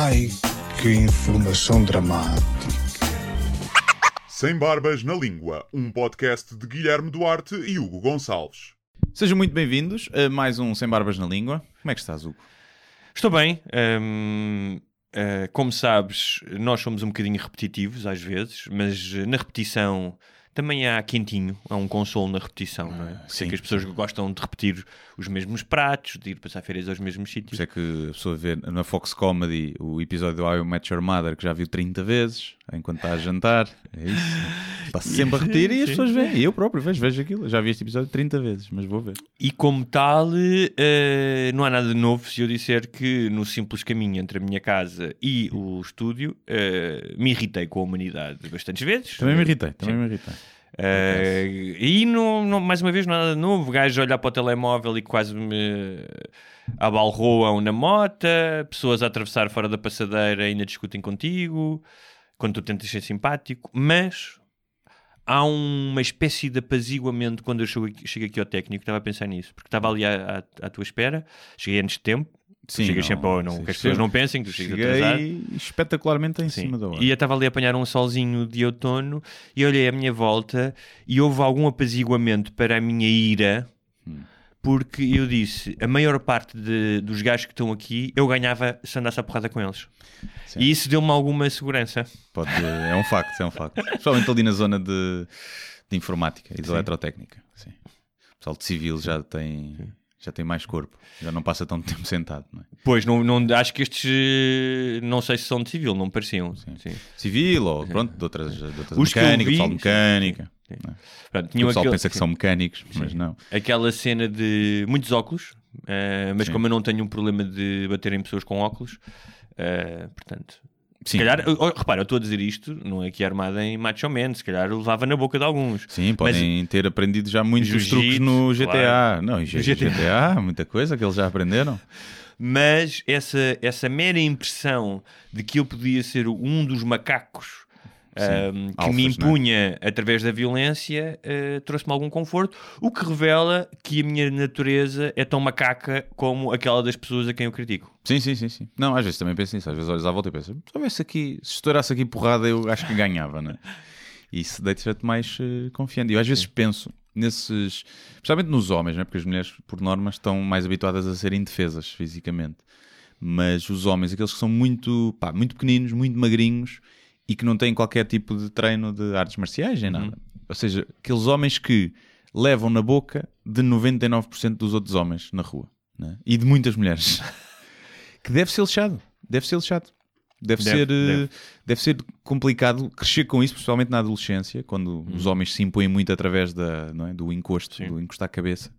Ai, que informação dramática. Sem Barbas na Língua, um podcast de Guilherme Duarte e Hugo Gonçalves. Sejam muito bem-vindos a mais um Sem Barbas na Língua. Como é que estás, Hugo? Estou bem. hum, ah, como sabes, nós somos um bocadinho repetitivos às vezes, mas na repetição também há quentinho, há um consolo na repetição, não é? Sei sim. que as pessoas gostam de repetir os mesmos pratos, de ir passar férias aos mesmos sítios. isso é que a pessoa vê na Fox Comedy o episódio do I Met Your Mother que já viu 30 vezes enquanto está a jantar. É isso. Está sempre a repetir e as Sim, pessoas veem. E eu próprio vejo, vejo aquilo. Já vi este episódio 30 vezes, mas vou ver. E como tal, eh, não há nada de novo se eu disser que no simples caminho entre a minha casa e o estúdio eh, me irritei com a humanidade bastantes vezes. Também me irritei, também me irritei. Eh, e não, mais uma vez nada novo, o gajo olhar para o telemóvel e quase me abalroam na mota, pessoas a atravessar fora da passadeira ainda discutem contigo, quando tu tentas ser simpático, mas há uma espécie de apaziguamento quando eu chego aqui, chego aqui ao técnico, estava a pensar nisso, porque estava ali à, à- à tua espera, cheguei antes de tempo, Sim, chegas não, sempre ao, não, sim, que as pessoas sim. não pensem que tu chegas atrasado. Espetacularmente em Sim. cima da hora. E eu estava ali a apanhar um solzinho de outono e olhei à minha volta e houve algum apaziguamento para a minha ira, Hum. porque eu disse: a maior parte de- dos gajos que estão aqui eu ganhava se andasse a porrada com eles. Sim. E isso deu-me alguma segurança. Pode, é um facto, é um facto. Principalmente ali na zona de, de informática e de eletrotécnica. Sim. O pessoal de civil já tem, já tem mais corpo, já não passa tanto tempo sentado. Não é? Pois, não, não, acho que estes eh, não sei se são de civil, não me pareciam. Sim. Civil ou pronto, de outras, de outras Os mecânicas, vi, sim, mecânica. sim, não é? Pronto, O pessoal aquele- pensa que são mecânicos, mas não. aquela cena de muitos óculos, eh, mas Sim. como eu não tenho um problema de bater em pessoas com óculos, eh, portanto, Sim, Se calhar, oh, repara, eu estou a dizer isto, não é aqui armada em macho man, se calhar eu levava na boca de alguns. Sim, podem ter aprendido já muitos Jiu-jitsu, truques no GTA. claro. Não, GTA. GTA, muita coisa que eles já aprenderam. Mas essa, essa mera impressão de que eu podia ser um dos macacos ahm, que alfas, me é? impunha através da violência eh, trouxe-me algum conforto, o que revela que a minha natureza é tão macaca como aquela das pessoas a quem eu critico. Sim, sim, sim, sim. Não, às vezes também penso nisso. Às vezes olhas à volta e se houvesse aqui, se estourasse aqui porrada, eu acho que ganhava, né? E isso deita-te mais eh, confiante. E eu às vezes penso nesses, especialmente nos homens, né? porque as mulheres, por norma, estão mais habituadas a serem indefesas fisicamente. Mas os homens, aqueles que são muito, pá, muito pequeninos, muito magrinhos e que não têm qualquer tipo de treino de artes marciais nem nada. Ou seja, aqueles homens que levam na boca de 99% dos outros homens na rua. né? E de muitas mulheres. que deve ser lixado. Deve ser lixado. Deve, Deve, ser, eh, deve. deve ser complicado crescer com isso, principalmente na adolescência, quando os homens se impõem muito através da, é, do encosto, Sim. do encostar a cabeça,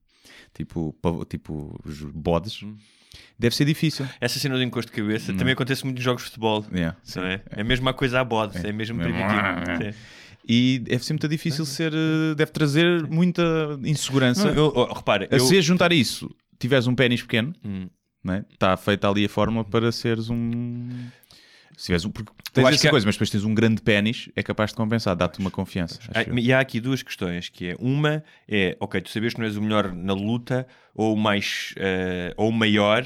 tipo, tipo os bodes. Deve ser difícil. Essa cena do encosto de cabeça também acontece muito nos jogos de futebol. Yeah, sim. Não é? é a mesma coisa a bode, é, mesmo É. primitivo. Sim. E deve ser muito difícil ser, eh, deve trazer muita insegurança. Não, eu- oh, repara, A eu, se juntar isso, tiveres um pênis pequeno, Hum. está feita ali a fórmula para seres um. Se tiveres um. Porque tens essa que há- coisa, mas depois tens um grande pênis, é capaz de compensar, dá-te uma confiança. Ah. E há aqui duas questões, que é uma é, ok, tu sabes que não és o melhor na luta ou o mais eh, ou maior,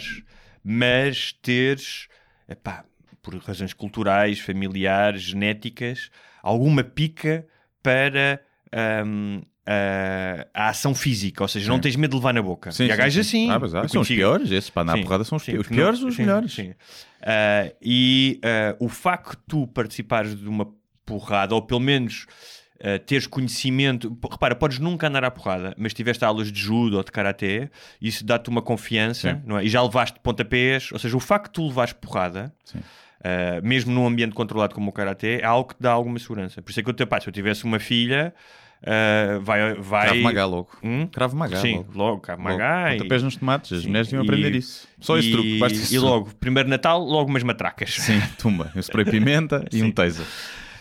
mas teres epá, por razões culturais, familiares, genéticas, alguma pica para ahm, a, a ação física, ou seja, não Sim. tens medo de levar na boca. Sim, e há gajos sim. assim. Ah, mas há, são os piores, esses para andar à Sim, porrada são os, sim, os piores, os sim, melhores. sim. Ah, e ah, o facto de tu participares de uma porrada, ou pelo menos ah, teres conhecimento, repara, podes nunca andar à porrada, mas tiveste aulas de judo ou de karaté, isso dá-te uma confiança, não é? E já levaste pontapés, ou seja, o facto de tu levares porrada. Ah, mesmo num ambiente controlado como o karaté, é algo que dá alguma segurança. Por isso é que eu te pá, se eu tivesse uma filha, ah, vai, vai Cravo Magá logo. Hum? Cravo Magá Sim, logo. logo, Cravo Magá e- Pontapés nos tomates, as Sim, mulheres deviam e- aprender isso. Só esse e, truque, basta E logo, primeiro Natal, logo umas matracas. Sim, tumba. Eu spray pimenta e um taser.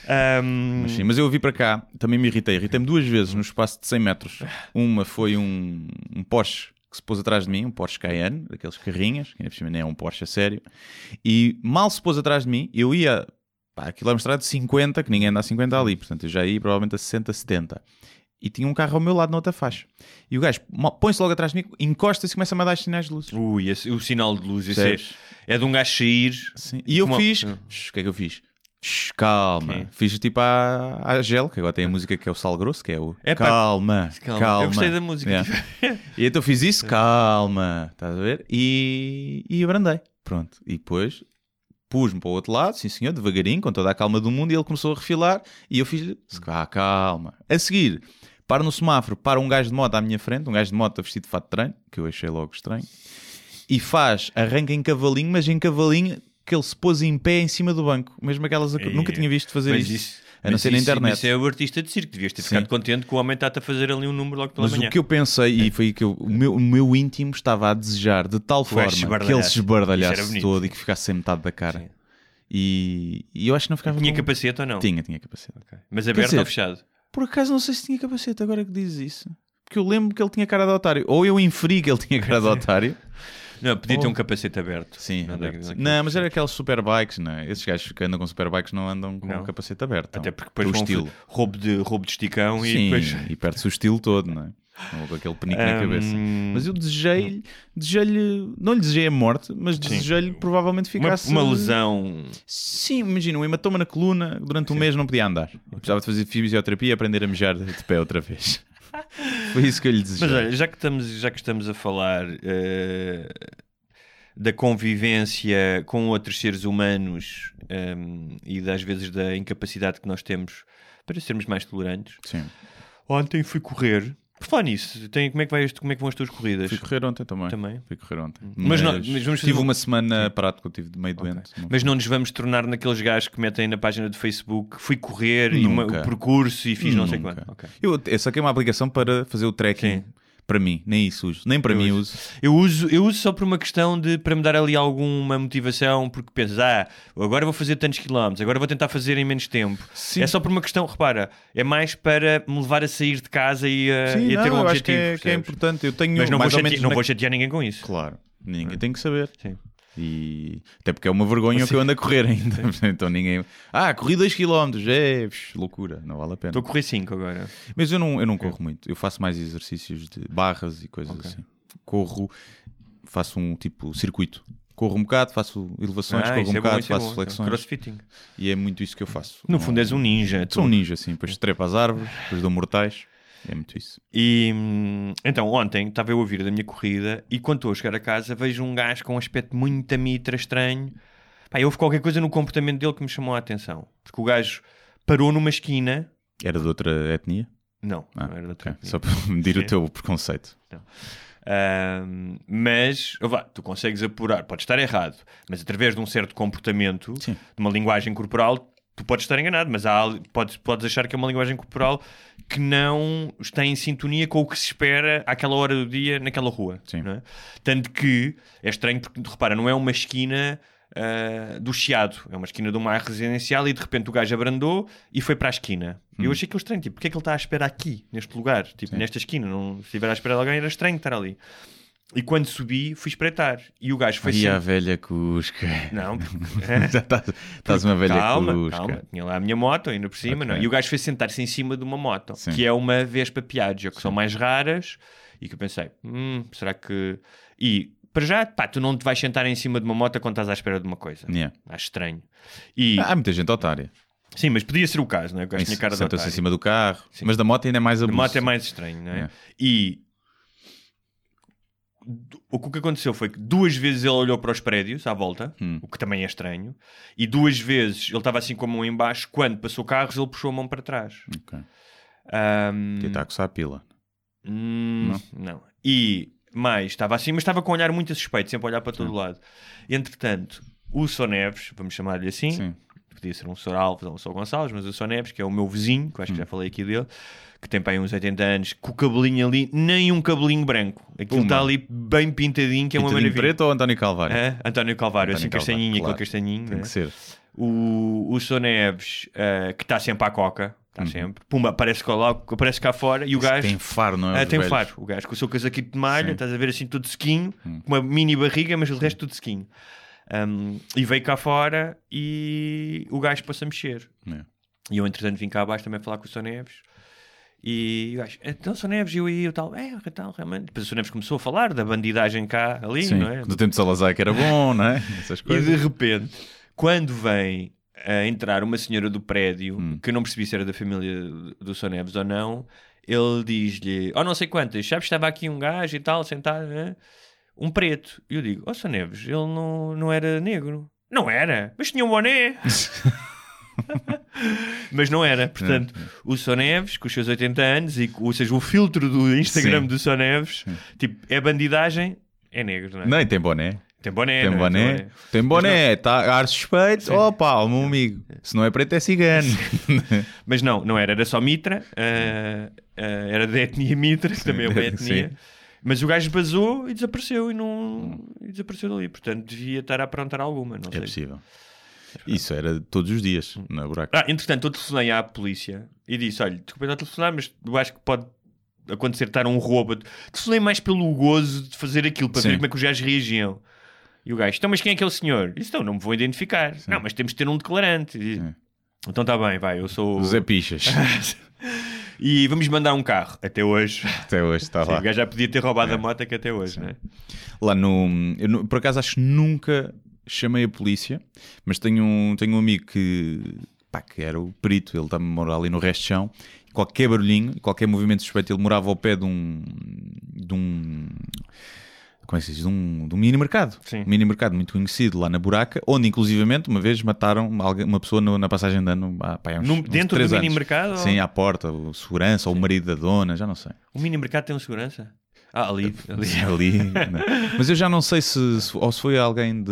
Ahm, Mas, sim, mas eu vi para cá, também me irritei. Irritei-me duas vezes no espaço de 100 metros. Uma foi um, um Porsche que se pôs atrás de mim, um Porsche Cayenne, daqueles carrinhas, que ainda por cima nem é um Porsche a sério, e mal se pôs atrás de mim, eu ia, pá, aquilo é uma estrada de 50, que ninguém anda a 50 ali, portanto eu já ia provavelmente a 60, 70. e tinha um carro ao meu lado na outra faixa. E o gajo põe-se logo atrás de mim, encosta-se e começa-me a dar sinais de luz. Ui, esse- o sinal de luz, esse é, é de um gajo sair. Sim. E eu Como- fiz. Shhh, O que é que eu fiz? Shhh, calma. Ok. Fiz tipo a, a gel, que agora tem a música que é o sal grosso, que é o É pá, calma, calma. Eu gostei da música. Yeah. E então fiz isso, calma, estás a ver? E, e abrandei. Pronto. E depois pus-me para o outro lado, sim senhor, devagarinho, com toda a calma do mundo, e ele começou a refilar e eu fiz-lhe, ah, calma. A seguir, para no semáforo, para um gajo de moto à minha frente, um gajo de moto vestido de fato de treino, que eu achei logo estranho, e faz, arranca em cavalinho, mas em cavalinho que ele se pôs em pé em cima do banco. Mesmo aquelas. Nunca tinha visto fazer isso. A não mas ser na internet. Isso é o artista de circo. Devias ter Sim. ficado contente que o homem está-te a fazer ali um número logo pela Mas manhã. o que eu pensei, e foi aí que eu- o, meu, o meu íntimo estava a desejar de tal forma que ele se esbardalhasse todo e que ficasse sem metade da cara. Sim. E, e eu acho que não ficava. Tinha com- capacete ou não? Tinha, tinha capacete. Ok. Mas aberto dizer- ou fechado? Por acaso não sei se tinha capacete, agora que dizes isso. Porque eu lembro que ele tinha cara de otário. Ou eu inferi que ele tinha cara de otário. Não, podia ter um capacete aberto. Sim, Não, aberto. não, mas era aqueles superbikes, não é? Esses gajos que andam com superbikes não andam com o capacete aberto. Até porque depois o estilo. roubo de, roubo de esticão e Sim, depois... e perde-se o estilo todo, não é? Ou com aquele penico na cabeça. Mas eu desejei-lhe, desejei-lhe, não lhe desejei a morte, mas desejei-lhe que provavelmente uma, ficasse. uma lesão... Sim, imagina, um hematoma na coluna, durante um mês não podia andar. Eu precisava de fazer fisioterapia e aprender a mejar de pé outra vez. Foi isso que eu lhe desejei. Mas olha, já que estamos, já que estamos a falar eh, da convivência com outros seres humanos ehm, e das vezes da incapacidade que nós temos para sermos mais tolerantes, Sim. ontem fui correr. Por falar nisso, tem, como, é que vai, este- como é que vão as tuas corridas? Fui correr ontem também. Também. Fui correr ontem. Mas não- mas vamos fazer tive uma- uma semana parado porque eu estive meio doente. Não Mas não nos vamos tornar naqueles gajos que metem na página do Facebook fui correr e uma- Nunca. o percurso e fiz não sei Nunca. quanto. Ok. Eu, eu saquei uma aplicação para fazer o trekking Sim. Para mim, nem isso uso. Nem para Eu mim uso. uso. Eu uso, eu uso só por uma questão de para me dar ali alguma motivação, porque pensas, ah, agora vou fazer tantos quilómetros, agora vou tentar fazer em menos tempo. Sim. É só por uma questão, repara, é mais para me levar a sair de casa e, a- Sim, e a ter não, um eu acho objetivo. que é, que é importante. Eu tenho Mas não, vou, mais ou chate- menos não vou chatear ninguém com isso. Claro, ninguém tem que saber. Sim. E até porque é uma vergonha que eu ando a correr ainda. então ninguém. Ah, corri 2km, é psh, loucura, não vale a pena. Estou a correr 5 agora. Mas eu não, eu não corro muito. Eu faço mais exercícios de barras e coisas assim. Corro, faço um tipo circuito. Corro um bocado, faço elevações, Ah, corro um é bom, bocado, é faço bom. flexões. Crossfitting. E é muito isso que eu faço. No Não- fundo és um ninja. Sou um ninja, assim. Depois trepo às árvores, depois dou mortais. É muito isso. E hum, então, ontem estava eu a ouvir da minha corrida e quando estou a chegar a casa vejo um gajo com um aspecto muito mitra estranho. Pá, houve qualquer coisa no comportamento dele que me chamou a atenção. Porque o gajo parou numa esquina. Era de outra etnia? Não, Ah, não era de outra ok. etnia. Só para medir o teu preconceito. Ahm, mas, ó vá, tu consegues apurar, pode estar errado, mas através de um certo comportamento, Sim. de uma linguagem corporal, tu podes estar enganado, mas há, podes, podes achar que é uma linguagem corporal que não está em sintonia com o que se espera àquela hora do dia naquela rua. Sim. não é? Tanto que é estranho porque, repara, não é uma esquina ah, do Chiado, é uma esquina de uma área residencial e de repente o gajo abrandou e foi para a esquina. Hum. Eu achei aquilo estranho, tipo, porque é que ele está à espera aqui, neste lugar, tipo, nesta esquina? Não, se estiver à espera de alguém era estranho estar ali. E quando subi, fui espreitar. E o gajo foi e a sempre... velha Cusca. Não, Já estás, estás uma velha calma, Cusca. calma. Tinha lá a minha moto ainda por cima. Ok. Não. E o gajo foi sentar-se em cima de uma moto, Sim. que é uma Vespa Piaggio, que são mais raras. E que eu pensei, hum, será que... E, para já, pá, tu não te vais sentar em cima de uma moto quando estás à espera de uma coisa. Yeah. Acho estranho. E, Há muita gente otária. sim, mas podia ser o caso, não é? O gajo tinha cara de Senta-se em cima do carro. Sim. Mas da moto ainda é mais A abuso. moto é mais estranho, não é? É. E o que aconteceu foi que duas vezes ele olhou para os prédios à volta, Hum. o que também é estranho, e duas vezes ele estava assim com a mão em baixo, quando passou carros ele puxou a mão para trás. Ok. Está a coçar a pila. hum, não. E mais, estava assim, mas estava com um olhar muito suspeito, sempre a olhar para todo lado. Entretanto, o Sr. Neves, vamos chamar-lhe assim, Sim. Podia ser um Sr. Alves ou um Sr. Gonçalves, mas o Sr. Neves, que é o meu vizinho, que acho que já falei aqui dele, que tem para aí uns 80 anos, com o cabelinho ali, nem um cabelinho branco. Aquilo Puma. está ali bem pintadinho, que é uma Pintadinho maravilha. preto ou António Calvário? António Calvário, assim António Calvário, castanhinho, claro. aquele castanhinho. Tem né? que ser. O, o Sr. Neves, eh, que está sempre à coca, está Uhum. sempre, pumba, aparece cá, lá, aparece cá fora e o gajo. Tem faro, não é? Ah, Os tem um velhos. faro. O gajo com o seu casaquinho de malha, Sim. Hum. estás a ver assim tudo sequinho, com uma mini barriga, mas o resto tudo sequinho. Um, e veio cá fora e o gajo pôs-se a mexer. É. E eu, entretanto, vim cá abaixo também falar com o Sr. Neves. E o gajo, então Sr. Neves, eu e eu tal, é, tal, realmente. Depois o Sr. Neves começou a falar da bandidagem cá, ali, Sim, não é? do tempo de Salazar que era bom, não é? Essas E de repente, quando vem a entrar uma senhora do prédio, Hum. que eu não percebi se era da família do Sr. Neves ou não, ele diz-lhe, oh não sei quantas, sabes, estava aqui um gajo e tal, sentado, né? Um preto. E eu digo, oh Sr. Neves, ele não, não era negro. Não era, mas tinha um boné. mas não era, portanto, o Sr. Neves, com os seus 80 anos, e, ou seja, o filtro do Instagram Sim. do Sr. Neves, tipo, é bandidagem, é negro, não é? Não, e tem boné. Tem boné, Tem não é? boné. Tem boné. Tá ar suspeito. Opa, o meu amigo. Se não é preto, é cigano. Mas não, não era, era só Mitra, ah, ah, era da etnia Mitra, que também é uma etnia. sim. Mas o gajo basou e desapareceu e não e desapareceu dali. Portanto, devia estar a aprontar alguma. Não É sei. possível. Isso era todos os dias na buraca. Ah, entretanto, eu telefonei à polícia e disse: Olha, desculpa estar a telefonar, mas eu acho que pode acontecer estar um roubo. Telefonei mais pelo gozo de fazer aquilo para ver Sim. como é que os gajos reagiam. E o gajo, então, mas quem é aquele senhor? Disse, então, não me vou identificar. Não, mas temos de ter um declarante. E- Sim. Então está bem, vai, eu sou. O Zé Pichas. E vamos mandar um carro. Até hoje. Até hoje está Sim, lá. o gajo já podia ter roubado a moto que até hoje, né? Lá no. Eu, por acaso acho que nunca chamei a polícia, mas tenho um, tenho um amigo que. Pá, que era o perito, ele estava a morar ali no resto de chão. Qualquer barulhinho, qualquer movimento suspeito, ele morava ao pé de um. de um. Como é que se diz? De um, de um mini mercado. Sim. Um mini mercado muito conhecido lá na Buraca, onde inclusivamente uma vez mataram uma pessoa no- na passagem de ano há, pá, uns, No- uns dentro do anos. mini mercado? Sim, à porta, o segurança ou o marido da dona, já não sei. O mini mercado tem um segurança? Ah, ali. ali. ali. né? Mas eu já não sei se, se- ou se foi alguém de,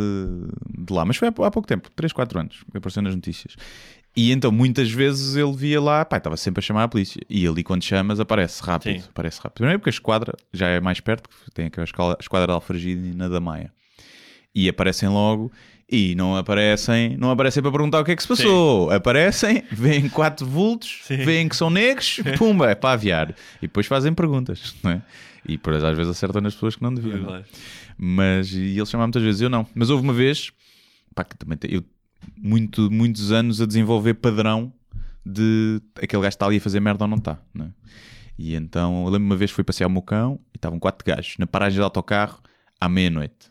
de lá, mas foi há, há pouco tempo 3, 4 anos, apareceu nas notícias. E então muitas vezes ele via lá, pá, estava sempre a chamar a polícia. E ali, quando chamas, aparece rápido. Sim. Aparece rápido. Primeiro porque a esquadra já é mais perto, tem aquela escola- a esquadra de Alfragide e na da Maia. E aparecem logo. E não aparecem, não aparecem para perguntar o que é que se passou. Aparecem, veem quatro vultos, Sim. veem que são negros, pumba, é para aviar. E depois fazem perguntas, não é? E depois às vezes acertam nas pessoas que não deviam. Mas e ele chamava muitas vezes, eu não. Mas houve uma vez, pá, que também eu muito, muitos anos a desenvolver padrão de aquele gajo está ali a fazer merda ou não está. Né? E então eu lembro uma vez fui passear o meu cão e estavam quatro gajos na paragem de autocarro à meia-noite.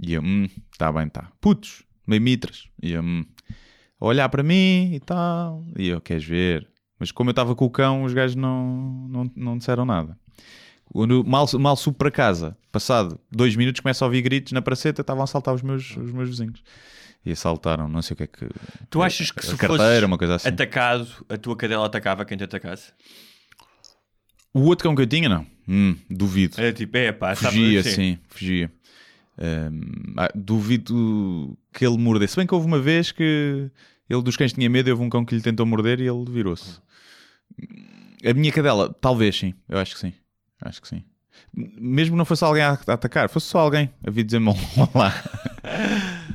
E eu, hum, tá bem, tá. Putos, meio mitras. E eu, hum, a olhar para mim e tal. E eu, queres ver? Mas como eu estava com o cão, os gajos não, não, não disseram nada. Quando mal, mal subo para casa, passado dois minutos, começo a ouvir gritos na praceta, estavam a assaltar os meus, os meus vizinhos. E assaltaram, não sei o que é que. Tu achas que a se carteira, uma coisa assim. atacado, a tua cadela atacava quem te atacasse? O outro cão que eu tinha, não. Hum, duvido. É tipo, é pá, sabe- Fugia, sim. sim, fugia. Hum, ah, duvido que ele mordesse. Se bem que houve uma vez que ele dos cães tinha medo houve um cão que lhe tentou morder e ele virou-se. A minha cadela, talvez sim, eu acho que sim. Acho que sim. Mesmo que não fosse alguém a a atacar, fosse só alguém a vir dizer-me olá.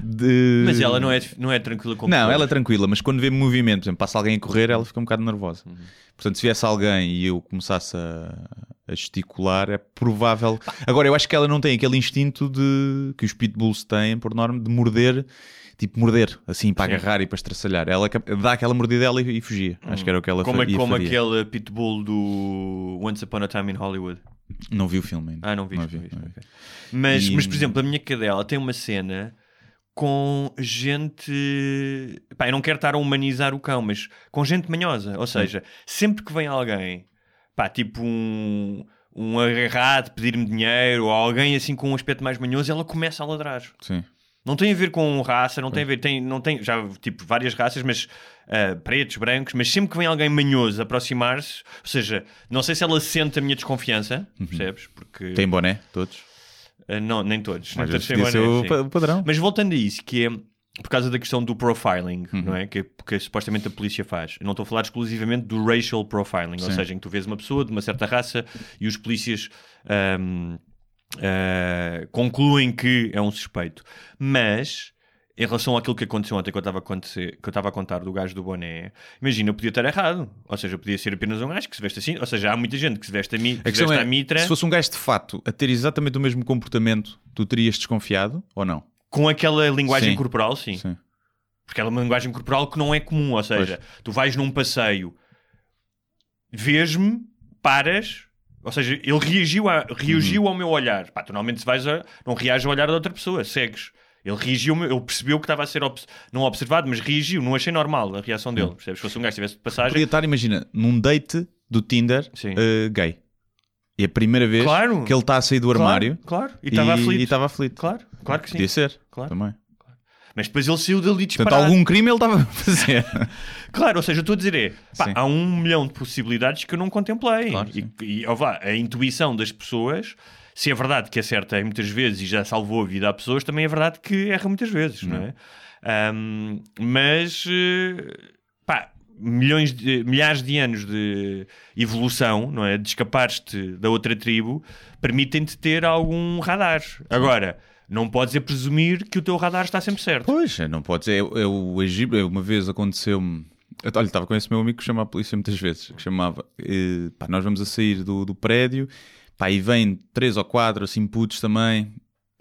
De- Mas ela não é, não é tranquila como Não, ela é tranquila, mas quando vê movimento, por exemplo, passa alguém a correr, ela fica um bocado nervosa. Uhum. Portanto, se viesse alguém e eu começasse a, a gesticular, é provável. Agora, eu acho que ela não tem aquele instinto de que os pitbulls têm, por norma, de morder, tipo morder, assim, para Sim. agarrar e para estraçalhar. Ela cap- dá aquela mordidela e, e fugia. Acho que era o que ela como, fa- ia como faria. aquele pitbull do Once Upon a Time in Hollywood. Não vi o filme ainda. Ah, não viste, não vi, viste, não vi. ok. Mas, E- mas, por exemplo, a minha cadela tem uma cena com gente. Pá, eu não quero estar a humanizar o cão, mas com gente manhosa. Ou seja, sempre que vem alguém, pá, tipo um, um agarrado pedir-me dinheiro ou alguém assim com um aspecto mais manhoso, ela começa a ladrar. Sim. Não tem a ver com raça, não tem a ver, tem, não tem, já tipo várias raças, mas ah, pretos, brancos, mas sempre que vem alguém manhoso aproximar-se, ou seja, não sei se ela sente a minha desconfiança, percebes? Porque Tem boné, todos. Ah, não, nem todos, nem Às todos têm o sim. padrão. Mas voltando a isso, que é por causa da questão do profiling, Uhum. não é? Que, que supostamente a polícia faz. Eu não estou a falar exclusivamente do racial profiling, ou Sim. seja, em que tu vês uma pessoa de uma certa raça e os polícias ahm, ah, concluem que é um suspeito. Mas. Em relação àquilo que aconteceu ontem que eu estava a, acontecer- que eu estava a contar do gajo do boné, imagina, eu podia estar errado. Ou seja, eu podia ser apenas um gajo que se veste assim. Ou seja, há muita gente que se veste a, mi, que A se veste é, à mitra se fosse um gajo de fato a ter exatamente o mesmo comportamento, tu terias desconfiado ou não? com aquela linguagem Sim. corporal, sim. Sim. Porque ela é uma linguagem corporal que não é comum. Ou seja, tu vais num passeio, vês-me paras, ou seja, ele reagiu, a- reagiu Uhum. ao meu olhar. Pá, tu normalmente se vais a, não reages ao olhar da outra pessoa, segues. Ele reagiu, ele percebeu que estava a ser obs- não observado, mas reagiu. Não achei normal a reação dele. Percebes? Se fosse um gajo que estivesse de passagem. Podia estar, imagina, num date do Tinder eh, gay. E a primeira vez Claro. que ele está a sair do Claro, armário Claro, E estava aflito. E estava aflito. Claro, claro que sim. Podia ser. Claro. Também. Mas depois ele saiu dali Portanto, disparado. algum crime ele estava a fazer. Claro, ou seja, eu estou a dizer é, pá, há um milhão de possibilidades que eu não contemplei. Claro, e, sim. e ó vá, a intuição das pessoas, se é verdade que acerta muitas vezes e já salvou a vida a pessoas, também é verdade que erra muitas vezes, não é? Ahm, mas, eh, pá, milhões de, milhares de anos de evolução, não é? De escapares-te da outra tribo, permitem-te ter algum radar. Agora, não podes é presumir que o teu radar está sempre certo. Pois, não pode ser. Eu, eu, o Egito, uma vez aconteceu-me. eu- Olha, estava com esse meu amigo que chama a polícia muitas vezes. Que chamava. eh, pá, nós vamos a sair do, do prédio. Pá, e vêm três ou quatro, assim, putos também.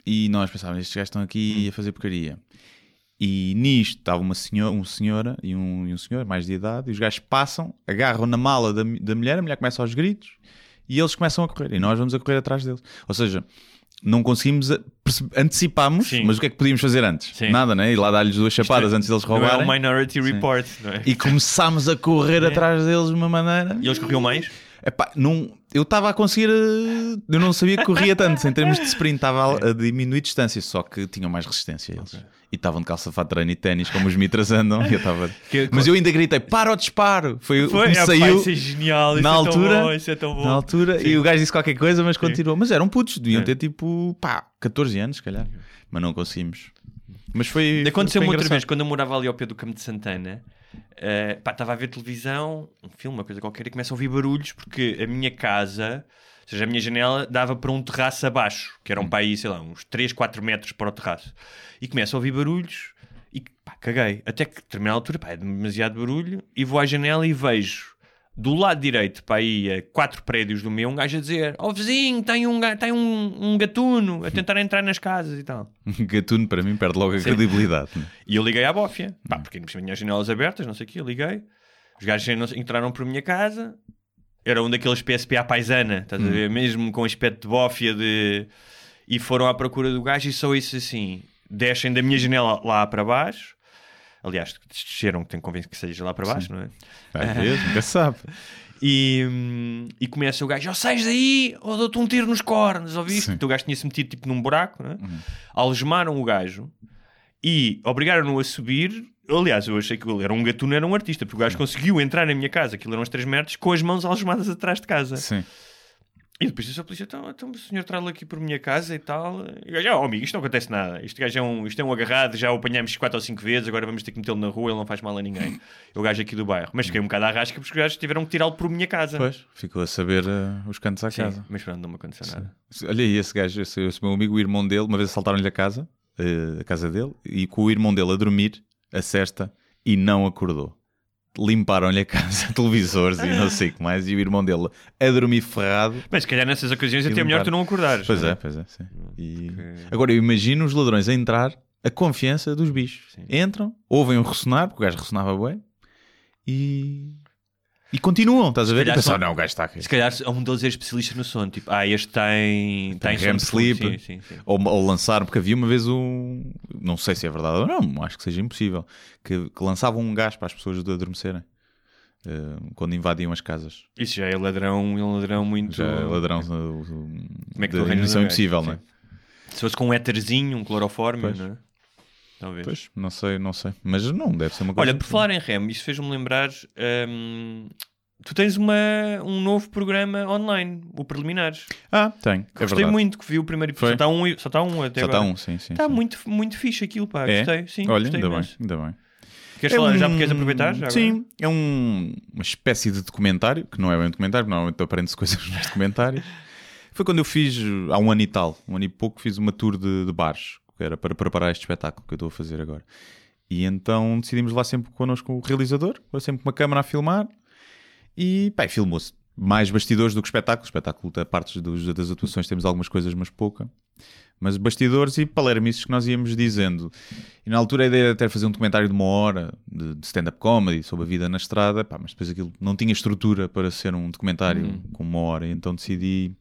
E nós pensávamos, estes gajos estão aqui a fazer porcaria. E nisto estava uma senhora, uma senhora e, um, e um senhor, mais de idade, e os gajos passam, agarram na mala da, da mulher, a mulher começa aos gritos e eles começam a correr. E nós vamos a correr atrás deles. Ou seja, não conseguimos a- perce- antecipamos, Sim. mas o que é que podíamos fazer antes? Sim. Nada, né? Ir lá dar-lhes duas chapadas antes deles Não é roubarem. o Minority Report, é? E começámos a correr atrás deles de uma maneira. E eles corriam mais? Epá, não, eu estava a conseguir. eh, Eu não sabia que corria tanto. Em termos de sprint, estava a, a diminuir distância, só que tinham mais resistência eles. E estavam de calça fato treino e ténis, como os mitras andam. eu estava- Que- Mas eu ainda gritei: para o disparo! Foi, Foi, o que é, saiu é genial, isso na é altura. bom, isso é tão bom. na altura. Sim. E o gajo disse qualquer coisa, mas continuou. Mas eram putos, deviam Sim. ter tipo, pá, 14 anos, se calhar. Mas não conseguimos. Mas foi. Aconteceu-me outra vez, quando eu morava ali ao pé do Campo de Santana, eh, estava a ver televisão, um filme, uma coisa qualquer, e começo a ouvir barulhos, porque a minha casa, ou seja, a minha janela dava para um terraço abaixo, que Hum. eram para aí, sei lá, uns 3, 4 metros para o terraço. E começo a ouvir barulhos e pá, caguei. Até que, a determinada altura, pá, é demasiado barulho, e vou à janela e vejo do lado direito, para aí, a quatro prédios do meu, um gajo a dizer: Ó vizinho, tem um, tem um, um gatuno a tentar entrar nas casas e tal. Gatuno para mim perde logo a credibilidade. né? E eu liguei à bófia. Pá, porque tinha as janelas abertas, não sei o quê, eu liguei. Os gajos entraram por minha casa. Era um daqueles PSP à paisana, estás a ver? Mesmo com aspecto de bófia de... E foram à procura do gajo e só isso assim. Descem da minha janela lá para baixo. Aliás, desceram, que tenho conveniência que seja lá para baixo, não é? Às vezes, nunca se sabe. E, hum, e começa o gajo, ó, sais daí, ou dou-te um tiro nos cornos, ouviste? Sim. Então o gajo tinha-se metido tipo num buraco, né? algemaram o gajo e obrigaram-no a subir. Aliás, eu achei que ele era um gatuno, era um artista, porque o gajo conseguiu entrar na minha casa, aquilo eram uns 3 metros, com as mãos algemadas atrás de casa. Sim. E depois disse à polícia: então, então o senhor traz-lo aqui por minha casa e tal. E o gajo, oh, amigo, isto não acontece nada. Este gajo é um, isto é um agarrado, já o apanhamos 4 ou 5 vezes, agora vamos ter que metê-lo na rua, ele não faz mal a ninguém. É o gajo aqui do bairro. Mas fiquei um bocado à rasca porque os gajos tiveram que tirá-lo por minha casa. Pois, ficou a saber eh, os cantos à Sim, casa. mas pronto, não me aconteceu nada. Olha aí, esse gajo, esse, esse meu amigo, o irmão dele, uma vez assaltaram-lhe a casa, eh, a casa dele, e com o irmão dele a dormir, a cesta, e não acordou. Limparam-lhe a casa, televisores e não sei o que mais, e o irmão dele a dormir ferrado. Mas se calhar nessas ocasiões até é melhor tu não acordares. Pois não é, pois é, sim. E... Ok. Agora eu imagino os ladrões a entrar, a confiança dos bichos. Sim. Entram, ouvem o ressonar, porque o gajo ressonava bem, e. E continuam, estás a ver? E pensam, são- não, o gajo está aqui. Se calhar um deles é especialista no sono, tipo, ah, este tem, tem, REM sono profundo. sleep. Sim, sim, sim. Ou, ou lançaram, porque havia uma vez um. Não sei se é verdade ou não, acho que seja impossível. Que, que lançavam um gás para as pessoas de adormecerem eh, quando invadiam as casas. Isso já é ladrão, é ladrão muito. Já é ladrão. uh, uh, Como é que de tu missão impossível, não é? Se fosse com um éterzinho, um clorofórmio, Pois. não é? Talvez. Pois, não sei, não sei. Mas não, deve ser uma coisa. Olha, por falar em REM, isso fez-me lembrar. hum, tu tens uma, um novo programa online, o Preliminares. Ah, tem. É Gostei verdade. muito que vi o primeiro episódio. Só está um, só está um até Só está agora. um, sim, sim. Está muito, muito fixe aquilo, pá. É? Gostei. Sim, Olha, gostei ainda bem, ainda bem. Queres É falar? Já um- me queres aproveitar? Já agora? Sim, é um- uma espécie de documentário, que não é bem um documentário, porque normalmente aprende-se coisas nos documentários. Foi quando eu fiz, há um ano e tal, um ano e pouco, fiz uma tour de, de bares, que era para preparar este espetáculo que eu estou a fazer agora. E então decidimos lá sempre connosco o realizador, sempre com uma câmera a filmar, e pá, filmou-se. Mais bastidores do que espetáculo. O espetáculo, a partes dos- das atuações, temos algumas coisas, mas pouca. Mas bastidores e palermices que nós íamos dizendo. E na altura a ideia era até fazer um documentário de uma hora, de, de stand-up comedy, sobre a vida na estrada, pá, mas depois aquilo não tinha estrutura para ser um documentário Uhum. com uma hora, então decidi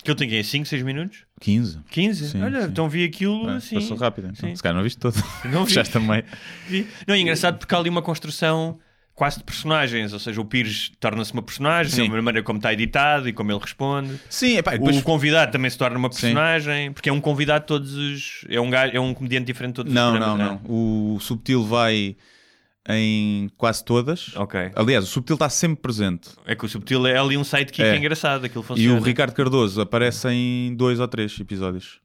Aquilo tem 5, 6 minutos? 15. 15? Sim, Olha, sim. então vi aquilo É, assim. Passou rápido, então. Sim. Se calhar não viste todo. Não vi. Já também. Vi. Não, é engraçado porque há ali uma construção quase de personagens, ou seja, o Pires torna-se uma personagem, Sim. da maneira como está editado e como ele responde. Sim, epá, depois O convidado também se torna uma Sim. personagem, porque é um convidado todos os. É um, gajo, é um comediante diferente de todos Não, os não, programas. não. O Subtil vai em quase todas. Ok. Aliás, o Subtil está sempre presente. É que o Subtil é ali um sidekick É. engraçado, aquilo E funciona. o Ricardo Cardoso aparece em dois ou três episódios.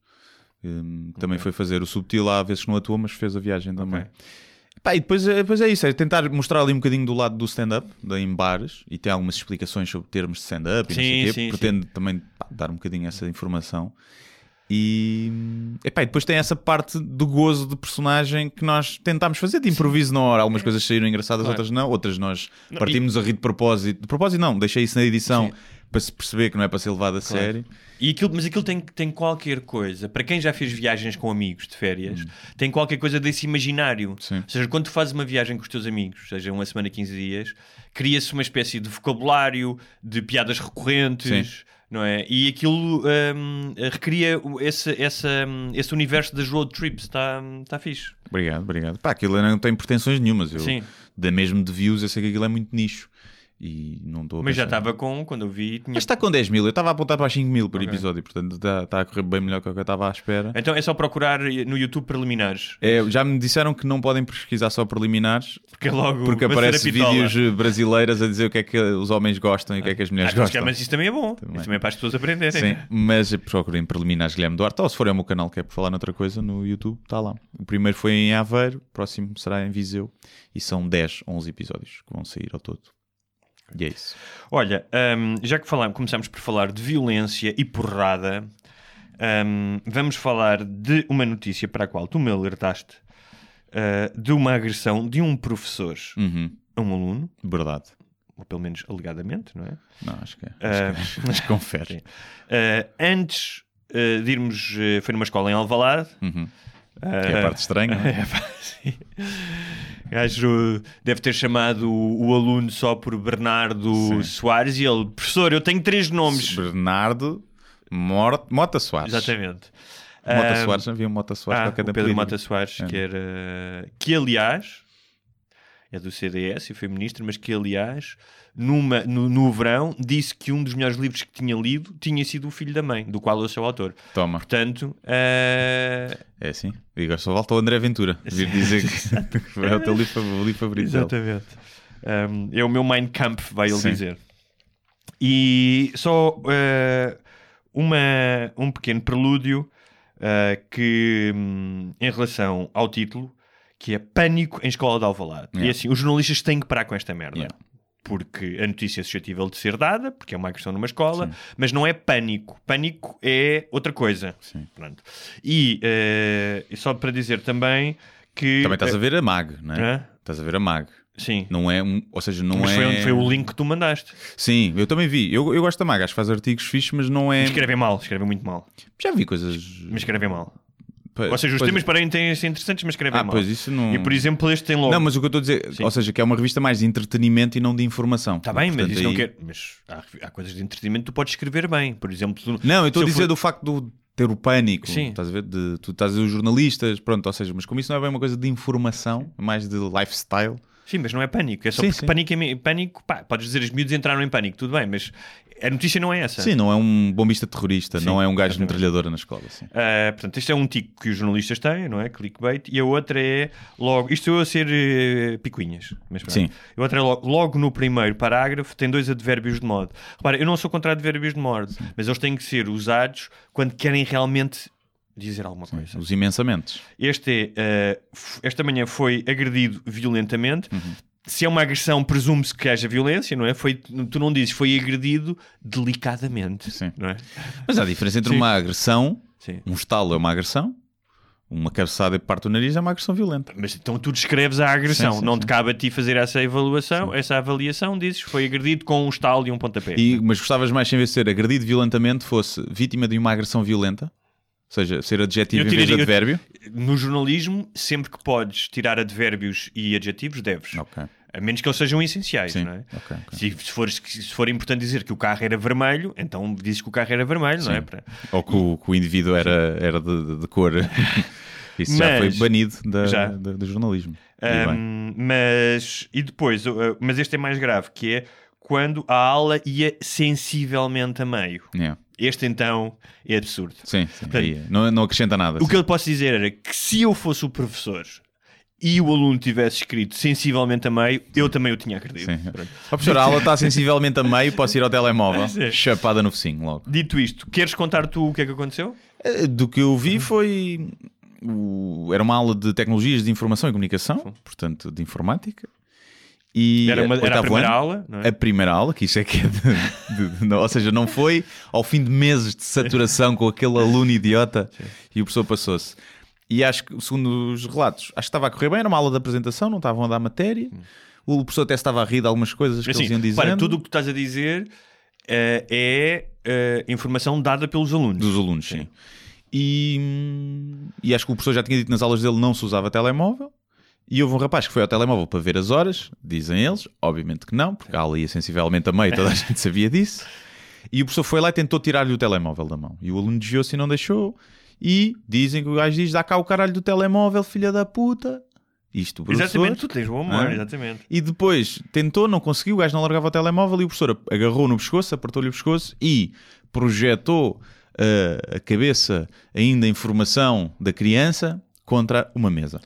Hum, também foi fazer o Subtil, há vezes não atua, mas fez a viagem também. Ok. Pá, e depois, é- depois é isso, é tentar mostrar ali um bocadinho do lado do stand-up, em bares, e tem algumas explicações sobre termos de stand-up e não sei Sim, o quê. sim, Pretende também pá, dar um bocadinho essa informação. E, epá, e depois tem essa parte do gozo de personagem que nós tentámos fazer de improviso na hora. Algumas coisas saíram engraçadas, Claro. outras não. Outras nós Não, partimos a rir de propósito. De propósito, não, deixei isso na edição Sim. para se perceber que não é para ser levado a sério. E aquilo, mas aquilo tem, tem qualquer coisa, para quem já fez viagens com amigos de férias, tem qualquer coisa desse imaginário. Hum. Sim. Ou seja, quando tu fazes uma viagem com os teus amigos, seja uma semana, 15 dias, cria-se uma espécie de vocabulário, de piadas recorrentes, não é? E aquilo hum, recria esse, essa, hum, esse universo das road trips, está tá fixe. Obrigado, obrigado. Pá, aquilo não tem pretensões nenhumas. Eu, Sim. Da mesmo de views, eu sei que aquilo é muito nicho. E não estou Mas já estava com, quando eu vi, tinha... Mas está com 10 mil. Eu estava a apontar para 5 mil por Ok. episódio, portanto está, está a correr bem melhor que o que eu estava à espera. Então é só procurar no YouTube preliminares, É, já me disseram que não podem pesquisar só preliminares porque é logo porque aparece vídeos brasileiras a dizer o que é que os homens gostam e o que é que as mulheres Ah, mas, gostam. mas isso também é bom. Também. Isso também é para as pessoas aprenderem. Sim, mas procurem preliminares Guilherme Duarte, ou se for ao meu canal que é por falar noutra coisa no YouTube, está lá. O primeiro foi em Aveiro, o próximo será em Viseu e são 10, 11 episódios que vão sair ao todo. E é isso. Olha, hum, já que falamos, começamos por falar de violência e porrada, hum, vamos falar de uma notícia para a qual tu me alertaste, uh, de uma agressão de um professor Uhum, a um aluno, verdade. ou pelo menos alegadamente, não é? Não, acho que é. Ah, Acho que, acho que confere. Uh, antes uh, de irmos, uh, foi numa escola em Alvalade. Uhum. Uh, Que é a parte estranha. é? Pá, sim. O gajo deve ter chamado o, aluno só por Bernardo Sim. Soares e ele, professor, eu tenho três nomes. Bernardo Mor- Mota Soares. Exatamente. Mota Soares, havia um Mota Soares ah, qualquer o da Pedro. Mota Soares, É. que era. Que aliás é do CDS e foi ministro, mas que aliás, numa, no, no verão, disse que um dos melhores livros que tinha lido tinha sido O Filho da Mãe, do qual eu sou autor. Toma, Portanto, ah, é assim. E agora só volta o André Ventura. Vir dizer que é o teu livro, favorito. Exatamente. Um, é o meu Mein Kampf, vai ele Sim. dizer. E só uh, uma, um pequeno prelúdio uh, que, hum, em relação ao título, que é Pânico em Escola de Alvalade. E Yeah. assim, os jornalistas têm que parar com esta merda. Yeah. Porque a notícia é suscetível de ser dada, porque é uma agressão numa escola, mas não é pânico. Pânico é outra coisa. Sim. Pronto. E uh, só para dizer também que. Também estás a ver a MAG, não é? Hã? Estás a ver a MAG. Sim. Não é um, ou seja, não Mas é. foi onde foi o link que tu mandaste. Sim, eu também vi. Eu, eu gosto da MAG, acho que faz artigos fixos, mas não é. Escrevem mal, escrevem muito mal. Já vi coisas. Mas escrevem mal. Pois- Ou seja, os pois- temas para têm ser interessantes, mas escrevem Ah, mal. pois isso não. E por exemplo, este tem logo. Não, mas o que eu estou a dizer, Sim. ou seja, que é uma revista mais de entretenimento e não de informação. Está bem, mas Portanto, isso não aí- quer. Mas há, há coisas de entretenimento que tu podes escrever bem. Por exemplo, tu... Não, eu estou a dizer for- do facto de ter o pânico. Sim. Estás a ver? De, tu estás a dizer os jornalistas, pronto, ou seja, mas como isso não é bem uma coisa de informação, é mais de lifestyle. Sim, mas não é pânico. É só Sim, porque sim. pânico é pânico. Pá, podes dizer os miúdos entraram em pânico, tudo bem, mas a notícia não é essa. Sim, não é um bombista terrorista, Sim, não é um gajo de exatamente. metralhadora na escola. Sim. Ah, portanto, este é um tico que os jornalistas têm, não é? Clickbait. E a outra é logo. Isto eu a ser eh, picuinhas. Mas. Sim. A outra é logo, logo no primeiro parágrafo tem dois advérbios de modo. Repara, eu não sou contra advérbios de modo, mas eles têm que ser usados quando querem realmente dizer alguma coisa. Os imensamente. Este é, f- esta manhã foi agredido violentamente. Uhum. Se é uma agressão, presume-se que haja violência, não é? Foi, tu não dizes, foi agredido delicadamente, Sim. não é? Mas há diferença entre Sim. uma agressão, Sim. um estalo é uma agressão, uma cabeçada de parte do nariz é uma agressão violenta. Mas então tu descreves a agressão, Sim, sim, não sim. te cabe a ti fazer essa avaliação, essa avaliação, dizes foi agredido com um estalo e um pontapé. E, mas gostavas mais, sem vez de ser agredido violentamente, fosse vítima de uma agressão violenta? seja, ser adjetivo Eu em vez de tiraria- advérbio. No jornalismo, sempre que podes tirar advérbios e adjetivos, deves. Ok, A menos que eles sejam essenciais, sim. não é? ok, ok. Se, for, se for importante dizer que o carro era vermelho, então dizes que o carro era vermelho, não é? Sim. Para- Ou que o, que o indivíduo era, era de, de- cor. Isso já Mas- foi banido da, Já. da- do jornalismo. E. Ahm, mas e depois, mas este é mais grave, que é quando a aula ia sensivelmente a meio. Yeah. Este então é absurdo. Sim, sim. Portanto, é. não, não acrescenta nada. O sim. que eu posso dizer era que se eu fosse o professor e o aluno tivesse escrito sensivelmente a meio, eu também o tinha acredito. Sim. Pronto. Ó, professor, a aula está sensivelmente a meio, posso ir ao telemóvel, Sim. chapada no focinho logo. Dito isto, queres contar tu o que é que aconteceu? Eh, Do que eu vi foi. o- Era uma aula de tecnologias de informação e comunicação, portanto, de informática. E Era, uma, era a primeira ano, aula, é? A primeira aula, que isso é que é de, de- de- ou seja, não foi ao fim de meses de saturação com aquele aluno idiota e o professor passou-se. E acho que, segundo os relatos, acho que estava a correr bem, era uma aula de apresentação, não estavam a dar matéria. O professor até estava a rir de algumas coisas que Assim, eles iam dizendo. para tudo o que tu estás a dizer eh, é eh, informação dada pelos alunos. Dos alunos, sim. E, hum, e acho que o professor já tinha dito nas aulas dele não se usava telemóvel. E houve um rapaz que foi ao telemóvel para ver as horas, dizem eles, obviamente que não, porque a aula ia sensivelmente a meio, toda a gente sabia disso. E o professor foi lá e tentou tirar-lhe o telemóvel da mão. E o aluno desviou-se e não deixou. E dizem que o gajo diz: dá cá o caralho do telemóvel, filha da puta. Isto, professor. Exatamente, tu tens bom humor, Ah. exatamente. E depois tentou, não conseguiu, o gajo não largava o telemóvel e o professor agarrou no pescoço, apertou-lhe o pescoço e projetou uh, a cabeça ainda em formação da criança contra uma mesa.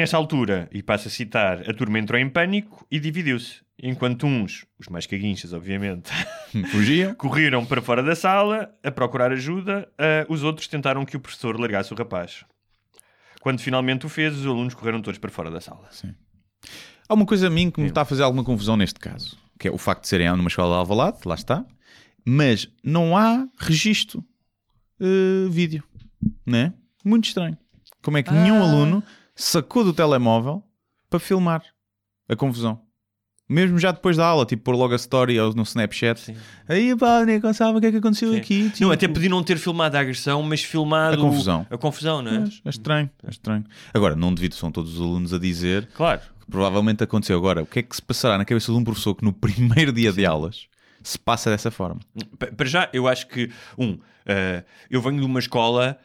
Nessa altura, e passo a citar, a turma entrou em pânico e dividiu-se. Enquanto uns, os mais caguinchas, obviamente, Fugiam. correram para fora da sala a procurar ajuda, ah, os outros tentaram que o professor largasse o rapaz. Quando finalmente o fez, os alunos correram todos para fora da sala. Há uma coisa a mim que me está a fazer alguma confusão neste caso, que é o facto de serem numa escola de Alvalade, lá está, mas não há registro uh, vídeo, né? Muito estranho. Como é que nenhum aluno sacou do telemóvel para filmar a confusão? Mesmo já depois da aula, tipo pôr logo a story ou no Snapchat. Sim. Aí pá, nem pensava o que é que aconteceu Sim. aqui. Não, tipo. até podiam não ter filmado a agressão, mas filmado A confusão. A confusão, não é? Mas É estranho, é estranho. Agora, não devido, são todos os alunos a dizer Claro. que provavelmente aconteceu. Agora, o que é que se passará na cabeça de um professor que no primeiro dia de aulas se passa dessa forma? Pa- Para já, eu acho que, um, eh, eu venho de uma escola,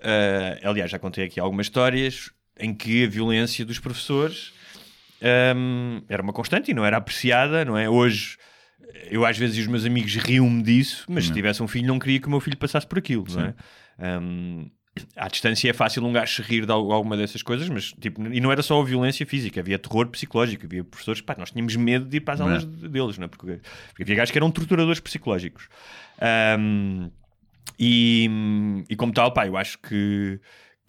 eh, aliás, já contei aqui algumas histórias, em que a violência dos professores ehm, era uma constante e não era apreciada, não é? Hoje, eu às vezes e os meus amigos riam-me disso, mas se tivesse um filho, não queria que o meu filho passasse por aquilo, não é? Ehm, à distância é fácil um gajo se rir de al- alguma dessas coisas, mas tipo, e não era só a violência física, havia terror psicológico, havia professores pá, nós tínhamos medo de ir para as Não é? aulas de- deles, não é? porque, porque havia gajos que eram torturadores psicológicos. Ahm, e, e como tal, pá, eu acho que,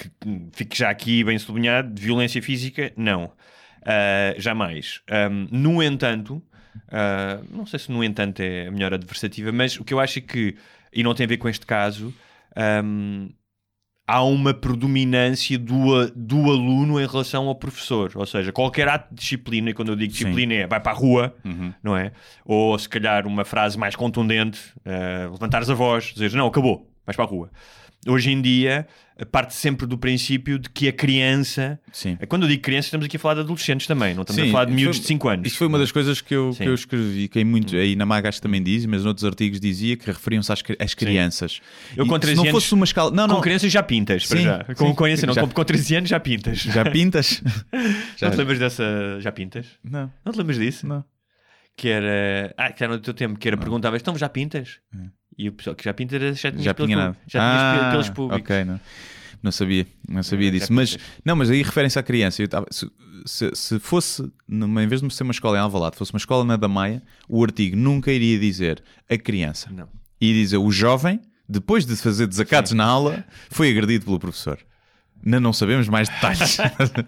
que fique já aqui bem sublinhado: de violência física, não. Ah, jamais. Ahm, no entanto, ah, não sei se no entanto é a melhor adversativa, mas o que eu acho é que, e não tem a ver com este caso, ahm, há uma predominância do, do aluno em relação ao professor. Ou seja, qualquer ato de disciplina, e quando eu digo disciplina é vai para a rua, não é? Ou se calhar uma frase mais contundente, eh, levantares a voz, dizer não, acabou, vais para a rua. Hoje em dia, parte sempre do princípio de que a criança. Sim. Quando eu digo criança, estamos aqui a falar de adolescentes também, não estamos Sim, a falar de miúdos foi- de 5 anos. Isso foi uma das coisas que eu, Sim. que eu escrevi, que em muito, aí na Magas também diz, mas noutros artigos dizia que referiam-se às, às crianças. Eu E com se 13 não anos- fosse uma escala. Não, Com não. crianças já pintas, para já. Com, com, criança não, Já- com, com 13 anos já pintas. Já pintas? já, Não te lembras dessa. Já pintas? Não, Não te lembras disso? não. Que era. Ah, que era no teu tempo, que era perguntavas, então já pintas? E o pessoal que já pinta já tinhas, Já pelo- tinha já ah, pe- pelos públicos. Ok, não. Não sabia, não sabia disso. Mas, não, mas aí referem-se à criança. Tava- se, se, se fosse, numa, em vez de ser uma escola em Alvalade, fosse uma escola na Damaia, o artigo nunca iria dizer a criança. Não. Dizer o jovem, depois de fazer desacatos na aula, foi agredido pelo professor. Ainda não sabemos mais detalhes.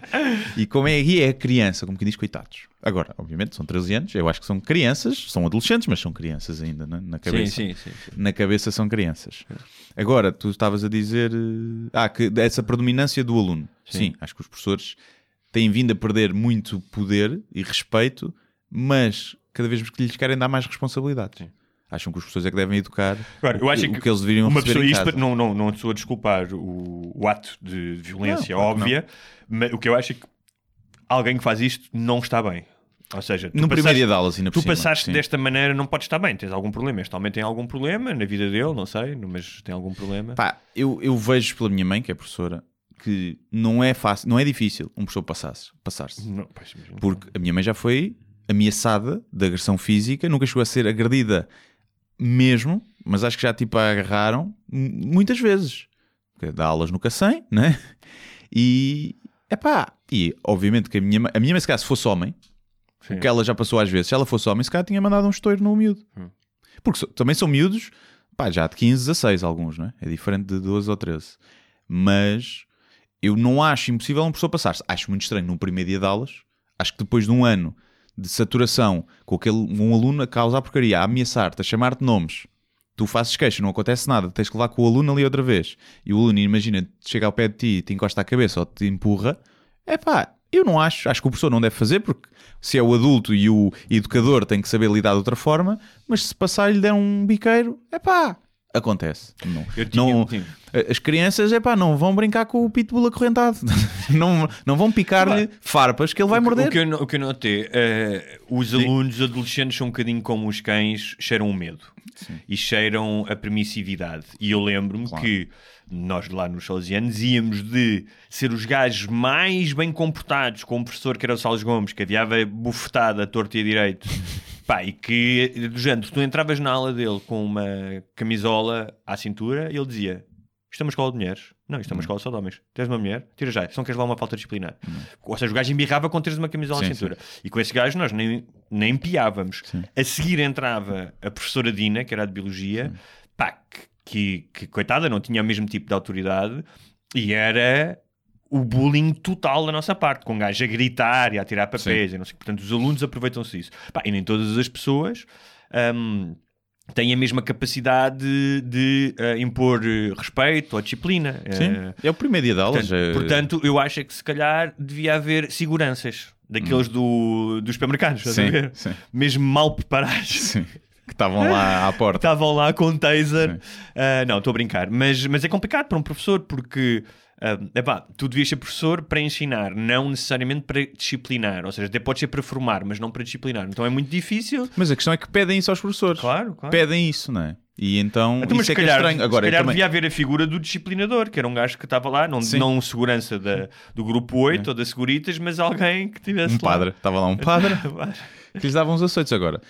e como é aí é a criança, como que diz, coitados. Agora, obviamente, são 13 anos, eu acho que são crianças, são adolescentes, mas são crianças ainda né, na cabeça sim, sim, sim. na cabeça são crianças. Agora, tu estavas a dizer eh, ah, que essa predominância do aluno. Sim. acho que os professores têm vindo a perder muito poder e respeito, mas cada vez que lhes querem dar mais responsabilidades. Acham que os professores é que devem educar Agora, eu o, acho que, que o que eles deveriam uma pessoa, isto não, não, não estou a desculpar o, o ato de violência Não, claro óbvia, mas o que eu acho é que alguém que faz isto não está bem. Ou seja, tu No primeiro passaste- dia de ainda por Tu cima, passaste sim. desta maneira, não podes estar bem. Tens algum problema. Este homem tem algum problema na vida dele, não sei, mas tem algum problema. Pá, eu, eu vejo pela minha mãe, que é professora, que não é fácil, não é difícil um professor passar-se. Imagino. Porque a minha mãe já foi ameaçada de agressão física, nunca chegou a ser agredida mesmo, mas acho que já tipo a agarraram muitas vezes. Dá aulas no Cacém, né? E é pá, e obviamente que a minha, a minha mãe, se calhar, se fosse homem, Sim. que ela já passou às vezes, se ela fosse homem, se calhar tinha mandado um estouro no miúdo. Hum. Porque so- também são miúdos, pá, já de 15, 16 alguns, não é? É diferente de 12 ou 13. Mas eu não acho impossível um professor passar-se. Acho muito estranho no primeiro dia de aulas. Acho que depois de um ano de saturação com aquele, um aluno a causar porcaria, a ameaçar-te, a chamar-te nomes, tu fazes queixa, não acontece nada, tens que levar com o aluno ali outra vez, e o aluno, imagina, chega ao pé de ti, te encosta a cabeça ou te empurra, é pá, eu não acho, acho que o professor não deve fazer, porque se é o adulto e o educador tem que saber lidar de outra forma, mas se passar e lhe der um biqueiro, é pá, acontece. Não, não- sim. as crianças, é pá, não vão brincar com o pitbull acorrentado, não, não vão picar-lhe farpas que ele vai morder. O que eu, o que eu notei, eh, os alunos, os adolescentes são um bocadinho como os cães, cheiram o medo e cheiram a permissividade. E eu lembro-me Claro. que nós lá nos Salesianos íamos de ser os gajos mais bem comportados com um professor que era o Salles Gomes, que adiava bufetada a torto e a direito. Pá, e que, do género, tu entravas na aula dele com uma camisola à cintura e ele dizia: Isto é uma escola de mulheres. Não, isto é uma escola só de homens. Tens uma mulher? Tira já. Se não queres levar uma falta disciplinar. Ou seja, o gajo embirrava com teres uma camisola Sim, à cintura. E com esse gajo nós nem, nem piávamos. A seguir entrava a professora Dina, que era de Biologia, pá, que, que, que, coitada não tinha o mesmo tipo de autoridade e era o bullying total da nossa parte, com um gajo a gritar e a tirar papéis e não sei. Portanto, os alunos aproveitam-se disso. Pá, e nem todas as pessoas... hum, têm a mesma capacidade de, de, eh, impor eh, respeito ou disciplina. Sim, Eh, é o primeiro dia de aulas. Portanto, é- portanto, eu acho é que se calhar devia haver seguranças daqueles do, dos supermercados, Hum. sim, sim, Mesmo mal preparados. sim. Que estavam lá à porta. Estavam lá com taser. Sim. Ah, não, estou a brincar. Mas, mas é complicado para um professor porque. Ah, epá, tu devias ser professor para ensinar, não necessariamente para disciplinar. Ou seja, até pode ser para formar, mas não para disciplinar. Então é muito difícil. Mas a questão é que pedem isso aos professores. Claro, claro. Pedem isso, não é? E então, Então, mas isso é se é calhar, estranho. Agora, se calhar também- devia haver a figura do disciplinador, que era um gajo que estava lá, não, Sim. não segurança da, do grupo 8 ou da Seguritas, mas alguém que tivesse um padre. Estava lá um padre que lhes dava uns açoites agora.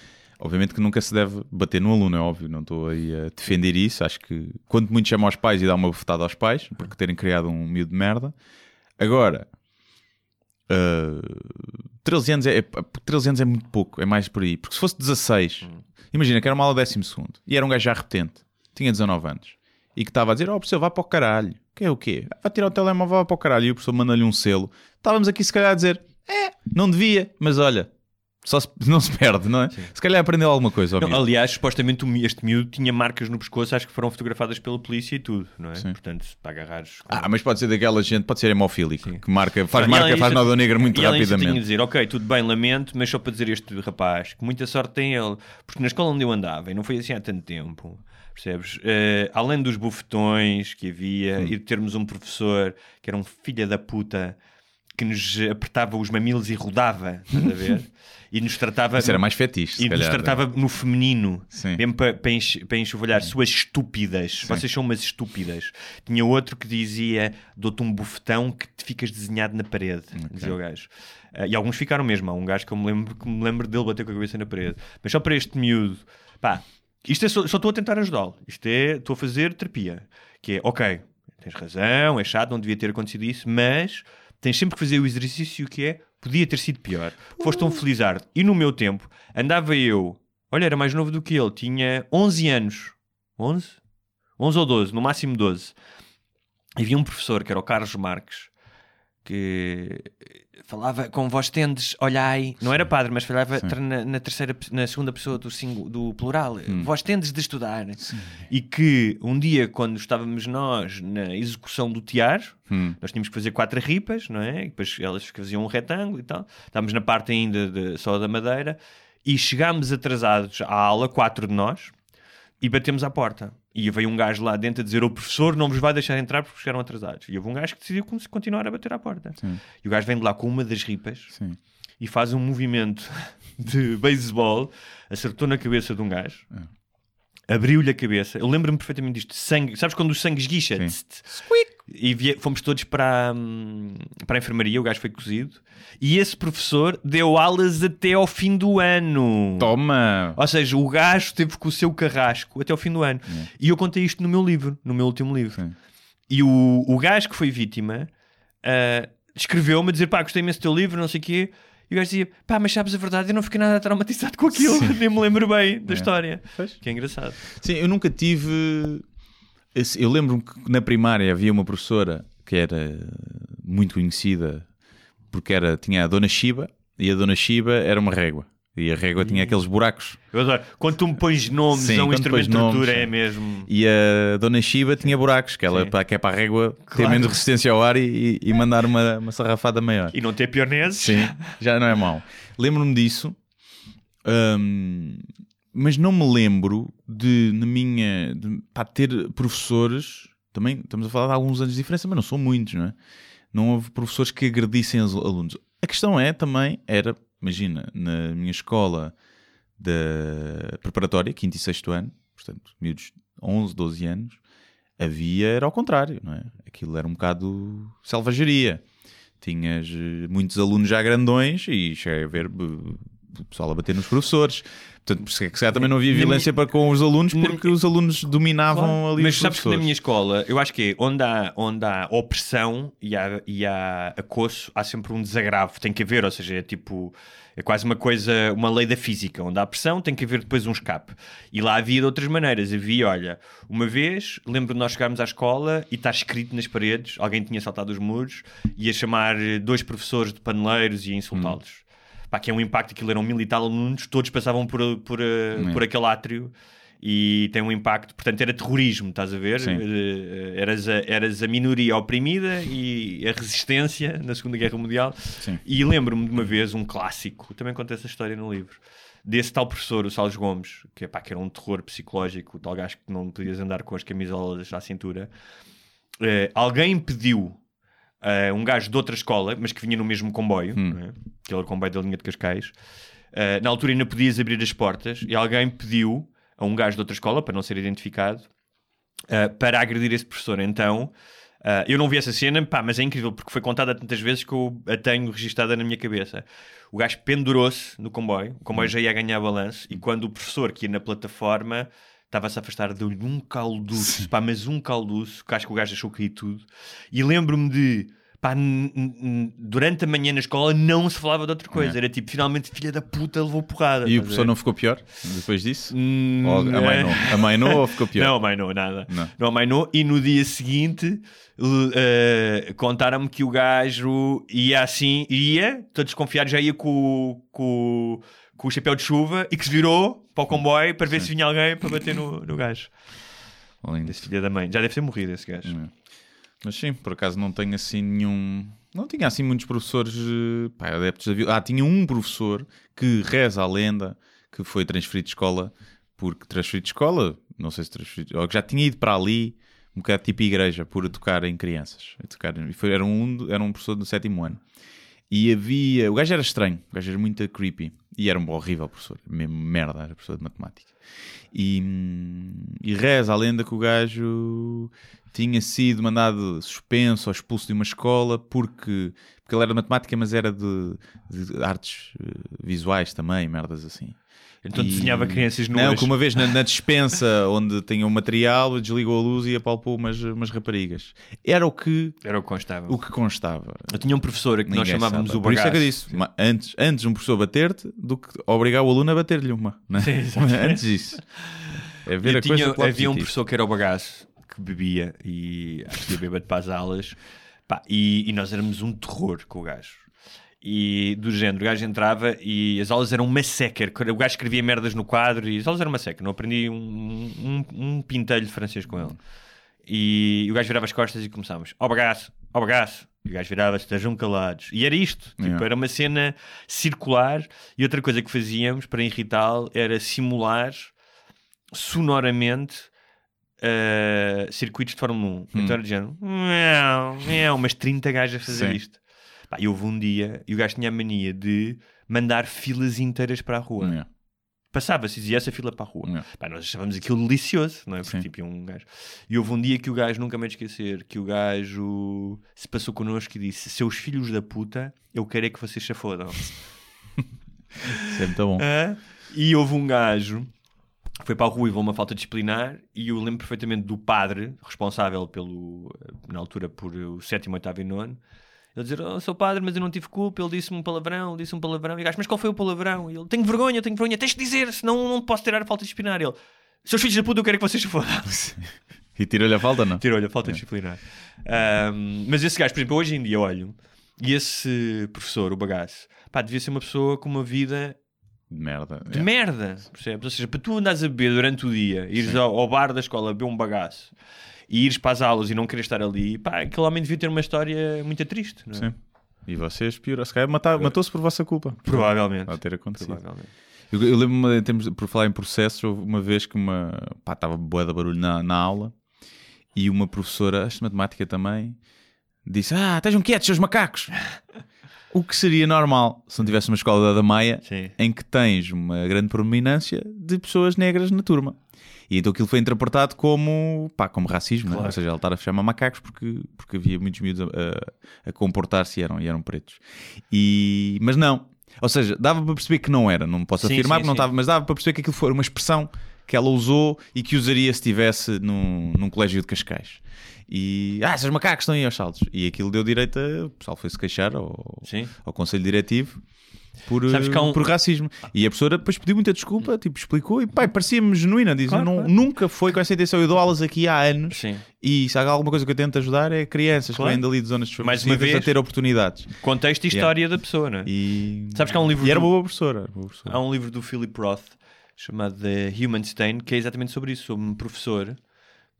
Obviamente que nunca se deve bater no aluno, é óbvio. Não estou aí a defender isso. Acho que quanto muito chama aos pais e dá uma bufetada aos pais, porque terem criado um miúdo de merda. Agora, uh, 13 anos é, é, 13 anos é muito pouco, é mais por aí. Porque se fosse 16, imagina que era uma aula décimo segundo e era um gajo já repetente, tinha 19 anos e que estava a dizer: Oh, professor, vá para o caralho. Que é o quê? Vai tirar o telemóvel, vá para o caralho. E o professor manda-lhe um selo. Estávamos aqui, se calhar, a dizer: É, não devia, mas olha, só se- não se perde, não é? Se calhar aprendeu alguma coisa. Não, aliás, supostamente este miúdo tinha marcas no pescoço, acho que foram fotografadas pela polícia e tudo, não é? Sim. Portanto, para agarrares. Ah, mas pode ser daquela gente, pode ser hemofílico, que marca, faz E marca, faz disso- nó negra muito e eu tinha de rapidamente. dizer, ok, tudo bem, lamento, mas só para dizer este rapaz que muita sorte tem ele, porque na escola onde eu andava, e não foi assim há tanto tempo, percebes? Eh, além dos bufetões que havia Hum. e de termos um professor que era um filho da puta que nos apertava os mamilos e rodava, estás a ver? E nos tratava. Isso era mais fetiche, se E nos calhar. tratava no feminino, Sim. mesmo para, para enxovalhar, suas estúpidas. Vocês são umas estúpidas. Tinha outro que dizia: dou-te um bufetão que te ficas desenhado na parede. Dizia o gajo. Ah, e alguns ficaram mesmo. Há um gajo que eu me lembro, que me lembro dele bater com a cabeça na parede. Mas só para este miúdo, pá, isto é só, só estou a tentar ajudá-lo. Isto é, estou a fazer terapia. Que é, ok, tens razão, é chato, não devia ter acontecido isso, mas tens sempre que fazer o exercício que é, podia ter sido pior. Foste um felizardo. E no meu tempo, andava eu, olha, era mais novo do que ele, tinha 11 anos. 11? 11 ou 12, no máximo 12. E havia um professor, que era o Carlos Marques, que falava com voz tendes, olhai, não era padre, mas falava Sim. na, na terceira, na segunda pessoa do, singu- do plural, vós tendes de estudar. E que um dia, quando estávamos nós na execução do tiar, Hum. nós tínhamos que fazer quatro ripas, não é? E depois elas faziam um retângulo e tal. Estávamos na parte ainda de- só da madeira e chegámos atrasados à aula, quatro de nós, e batemos à porta. E veio um gajo lá dentro a dizer: O professor não vos vai deixar entrar porque chegaram atrasados. E houve um gajo que decidiu como se continuar a bater à porta. Sim. E o gajo vem de lá com uma das ripas Sim. e faz um movimento de beisebol, acertou na cabeça de um gajo, abriu-lhe a cabeça. Eu lembro-me perfeitamente disto: sangue. Sabes quando o sangue esguicha? Sim. E vie- fomos todos para, a, hum, para a enfermaria. O gajo foi cozido. E esse professor deu aulas até ao fim do ano. Toma! Ou seja, o gajo esteve com o seu carrasco até ao fim do ano. E eu contei isto no meu livro, no meu último livro. Sim. E o, o gajo que foi vítima ah, escreveu-me a dizer: pá, gostei imenso do teu livro, não sei o quê. E o gajo dizia: pá, mas sabes a verdade, eu não fiquei nada traumatizado com aquilo, nem me lembro bem da É. história. Pois. Que é engraçado. Sim, eu nunca tive. Eu lembro-me que na primária havia uma professora que era muito conhecida porque era, tinha a Dona Shiba e a Dona Shiba era uma régua. E a régua tinha aqueles buracos. Eu adoro. Quando tu me pões nomes Sim, a um instrumento de tortura, é mesmo. E a Dona Shiba tinha buracos, que, ela, Sim. que é para a régua ter Claro. menos resistência ao ar e, e mandar uma, uma sarrafada maior. E não ter pioneses. Sim, já não é mau. Lembro-me disso, hum, mas não me lembro de, na minha, de, pá, ter professores. Também estamos a falar de alguns anos de diferença, mas não são muitos, não é? Não houve professores que agredissem os alunos. A questão é também, era, imagina, na minha escola da preparatória, quinto e sexto ano, portanto, miúdos 11, 12 anos, havia, era ao contrário, não é? Aquilo era um bocado selvageria. Tinhas eh, muitos alunos já grandões e cheguei a ver eh, o pessoal a bater nos professores. Portanto, se calhar também não havia violência para com os alunos porque os alunos dominavam Claro. ali Mas os sabes que na minha escola, eu acho que é onde há, onde há opressão e há, e há acosso, há sempre um desagravo. Tem que haver, ou seja, é tipo. É quase uma coisa, uma lei da física. Onde há pressão, tem que haver depois um escape. E lá havia de outras maneiras. Havia, olha, uma vez, lembro de nós chegarmos à escola e está escrito nas paredes, alguém tinha saltado os muros, ia chamar dois professores de paneleiros e ia insultá-los. Pá, que é um impacto, aquilo eram mil e tal alunos, todos passavam por, por, eh, É. por aquele átrio e tem um impacto, portanto era terrorismo, estás a ver? Eh, eras, a, eras a minoria oprimida e a resistência na Segunda Guerra Mundial. Sim. E lembro-me de uma vez um clássico, também conta essa história no livro, desse tal professor, o Salles Gomes, que, pá, que era um terror psicológico, tal gajo que não podias andar com as camisolas à cintura. Eh, alguém pediu a um gajo de outra escola, mas que vinha no mesmo comboio, Hum. não é? aquele comboio da linha de Cascais. eh, na altura ainda podias abrir as portas e alguém pediu a um gajo de outra escola, para não ser identificado, eh, para agredir esse professor. Então, eh, eu não vi essa cena, pá, mas é incrível porque foi contada tantas vezes que eu a tenho registada na minha cabeça. O gajo pendurou-se no comboio, o comboio já ia ganhar balanço, e quando o professor que ia na plataforma estava-se a afastar, deu-lhe um calduço, pá, mas um calduço, que acho que o gajo achou que ia tudo. E lembro-me de, pá, durante a manhã na escola não se falava de outra coisa. É. Era tipo, finalmente, filha da puta, levou porrada. E o professor não ficou pior depois disso? Hum, Ou a mãe é. não? A mãe não ou ficou pior? Não, a mãe não, nada. Não. Não, a mãe não. E no dia seguinte eh, contaram-me que o gajo ia assim, ia, todo desconfiado, já ia com, com, com o chapéu de chuva e que se virou para o comboio para ver se vinha alguém para bater no, no gajo. Além Esse filho da mãe. Já deve ter morrido esse gajo. Mas sim, por acaso não tenho assim nenhum. Não tinha assim muitos professores eh, pá, adeptos da. Ah, tinha um professor que reza a lenda que foi transferido de escola, porque transferido de escola, não sei se transferido, ou que já tinha ido para ali, um bocado tipo igreja, por tocar em crianças. A tocar, e foi, era, um, era um professor do sétimo ano. E havia. O gajo era estranho, o gajo era muito creepy. E era um horrível professor, mesmo merda, era professor de matemática. E, e reza a lenda que o gajo tinha sido mandado suspenso ou expulso de uma escola porque, porque ele era de matemática, mas era de, de artes eh, visuais também, merdas assim. Então E- desenhava crianças nuas. Não, que uma vez na, na despensa onde tinha o material, desligou a luz e apalpou umas, umas raparigas. Era o que, Era o que constava. o que constava. Eu tinha um professor a que nós Ninguém chamávamos sabe. o Por isso é que eu bagaço. disse, antes, antes um professor bater-te do que obrigar o aluno a bater-lhe uma. Né? Sim, exatamente. antes disso. É ver Eu a tinha- coisa havia um professor que era o bagaço que bebia e acho que ia bêbado para as aulas Pá, e, e nós éramos um terror com o gajo. E do género, o gajo entrava e as aulas eram uma seca. O gajo escrevia merdas no quadro e as aulas eram uma seca. Não aprendi um, um, um pintelho de francês com ele. E o gajo virava as costas e começámos: Ó bagaço, ó bagaço. E o gajo virava-se, estejam calados. E era isto. Tipo, Yeah. Era uma cena circular. E outra coisa que fazíamos para irritá-lo era simular sonoramente uh, circuitos de Fórmula 1. Então era de género, miau, miau, umas 30 gajos a fazer Sim. isto. Pá, e houve um dia e o gajo tinha a mania de mandar filas inteiras para a rua. Yeah. Passava-se e dizia essa fila para a rua. Yeah. Pá, nós achávamos aquilo delicioso, não é? Porque Sim. tipo, um gajo. E houve um dia que o gajo, nunca me esquecer, que o gajo se passou connosco e disse: Seus filhos da puta, eu quero é que vocês se fodam. Isso é muito bom. Hã? E houve um gajo que foi para a rua e levou uma falta disciplinar. E eu lembro perfeitamente do padre, responsável pelo, na altura por o sétimo, oitavo e nono. Ele dizer, oh, sou padre, mas eu não tive culpa. Ele disse-me um palavrão, disse um palavrão. E o gajo, mas qual foi o palavrão? E ele, tenho vergonha, tenho vergonha, tens de dizer, senão não posso tirar a falta disciplinar. Ele, seus filhos da puta, eu quero é que vocês se fodam. E tirou-lhe a falta, não? Tirou-lhe a falta disciplinar. Ahm, mas esse gajo, por exemplo, hoje em dia olho e esse professor, o bagaço, pá, devia ser uma pessoa com uma vida De merda. de Yeah. merda, percebes? Ou seja, para tu andares a beber durante o dia, ires ao, ao bar da escola beber um bagaço e ires para as aulas e não querer estar ali, pá, aquele homem devia ter uma história muito triste, não é? Sim. E vocês, pior, se calhar matou-se por vossa culpa. Provavelmente. Pode ter acontecido. Provavelmente. Eu, eu lembro-me, em termos de- por falar em processos, houve uma vez que uma. pá, estava boa de barulho na, na aula e uma professora, acho de matemática também, disse: Ah, estejam quietos, seus macacos! o que seria normal se não tivesse uma escola da Maia Sim. em que tens uma grande predominância de pessoas negras na turma. E então aquilo foi interpretado como, pá, como racismo, né? Claro. ou seja, ela estar a chamar macacos porque, porque havia muitos miúdos a, a- comportar-se e eram, e eram pretos. E, mas não, ou seja, dava para perceber que não era, não posso Sim, afirmar sim, que não estava, mas dava para perceber que aquilo foi uma expressão que ela usou e que usaria se estivesse num, num colégio de Cascais. E, ah, esses macacos estão aí aos saltos. E aquilo deu direito a, o pessoal foi-se queixar ao, ao Conselho Diretivo por, Sabes que um- por racismo. E a professora depois pediu muita desculpa, tipo, explicou e pai, parecia-me genuína. Diz, Claro, não, claro. nunca foi com essa intenção. Eu dou aulas aqui há anos Sim. e se há alguma coisa que eu tento ajudar é crianças Claro. que vêm dali de zonas Mais uma desfavorecidas a vez- ter oportunidades. Contexto e história da pessoa, não é? E... Sabes que há um livro E era do- boa professora. boa professora. Há um livro do Philip Roth chamado The Human Stain que é exatamente sobre isso, sobre um professor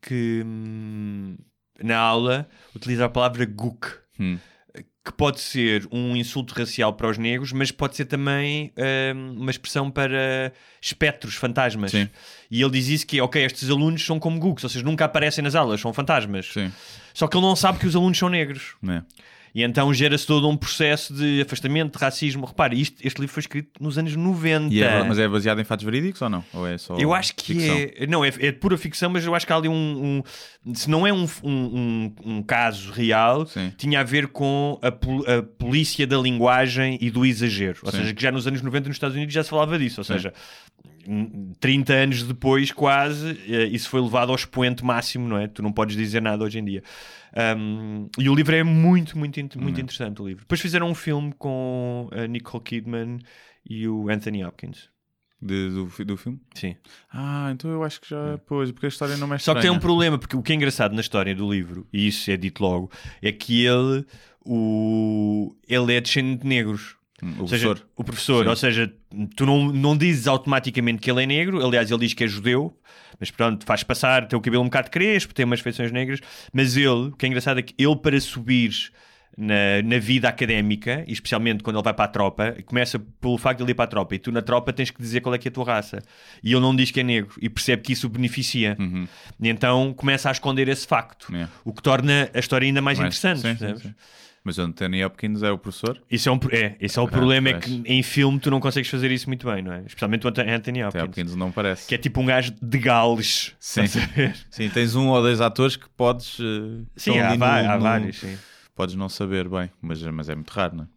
que hum, na aula utiliza a palavra gook, Hum. Que pode ser um insulto racial para os negros, mas pode ser também hum, uma expressão para espectros, fantasmas. Sim. E ele diz isso que, ok, estes alunos são como gooks, ou seja, nunca aparecem nas aulas, são fantasmas. Sim, Só que ele não sabe que os alunos são negros. né? E então gera-se todo um processo de afastamento, de racismo. Repare, isto, este livro foi escrito nos anos 90. E é- mas é baseado em fatos verídicos ou não? Ou é só Eu acho que ficção? é. Não, é, é pura ficção, mas eu acho que há ali um. um- se não é um, um, um- caso real, Sim. tinha a ver com a, a polícia da linguagem e do exagero. Ou Sim. seja, que já nos anos 90 nos Estados Unidos já se falava disso. Ou seja, 30 anos depois, quase, eh, isso foi levado ao expoente máximo, não é? Tu não podes dizer nada hoje em dia. Um, e o livro é muito, muito, muito interessante. O livro. Depois fizeram um filme com a Nicole Kidman e o Anthony Hopkins. De- do, do filme? Sim. Ah, então eu acho que já. Pois, porque a história não é Só que tem um estranha. problema, porque o que é engraçado na história do livro, e isso é dito logo, é que ele, o, ele é descendente de negros. O Ou seja, professor. o professor, Sim. ou seja, tu não, não dizes automaticamente que ele é negro, aliás, ele diz que é judeu, mas pronto, faz passar, tem o cabelo um bocado crespo, tem umas feições negras, mas ele, o que é engraçado é que ele, para subir na, na vida académica, e especialmente quando ele vai para a tropa, começa pelo facto de ele ir para a tropa, e tu na tropa tens que dizer qual é que é a tua raça, e ele não diz que é negro, e percebe que isso o beneficia, Uhum. e então começa a esconder esse facto, É. o que torna a história ainda mais, Mas- interessante, sim. Mas o Anthony Hopkins é o professor? Isso é, um, é, esse é o Ah, problema, é que em filme tu não consegues fazer isso muito bem, não é? Especialmente o Anthony Hopkins, Hopkins não parece. que é tipo um gajo de Gales. Sim. Sim, tens um ou dois atores que podes. eh, Sim, há, no- há no- vários, sim. Podes não saber bem, mas, mas é muito raro, não é?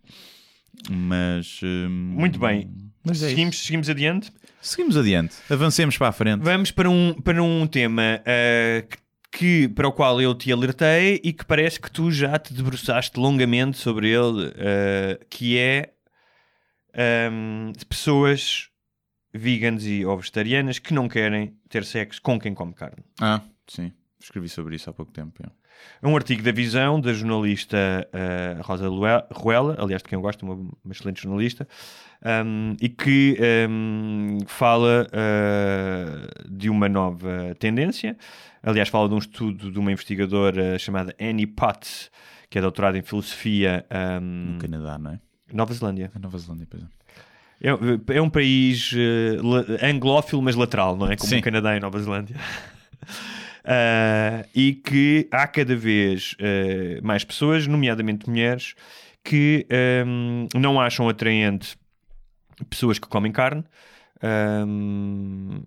Mas. hum, Muito bem. Mas é seguimos, seguimos adiante. Seguimos adiante. Avancemos para a frente. Vamos para um, para um tema ah, que, que- para o qual eu te alertei e que parece que tu já te debruçaste longamente sobre ele, ah, que é ahm, de pessoas veganas e vegetarianas que não querem ter sexo com quem come carne. Ah, sim. Escrevi sobre isso há pouco tempo. é. É um artigo da Visão, da jornalista ah, Rosa Ruela, aliás, de quem eu gosto, uma, uma excelente jornalista, um, e que um, fala ah, de uma nova tendência. Aliás, fala de um estudo de uma investigadora chamada Annie Potts, que é doutorada em filosofia um, No Canadá, não é? Nova Zelândia. A Nova Zelândia, pois é. É, é um país la- anglófilo, mas lateral, não é? Como Sim. o Canadá e Nova Zelândia. Ah, e que há cada vez eh, mais pessoas, nomeadamente mulheres, que ehm, não acham atraente pessoas que comem carne.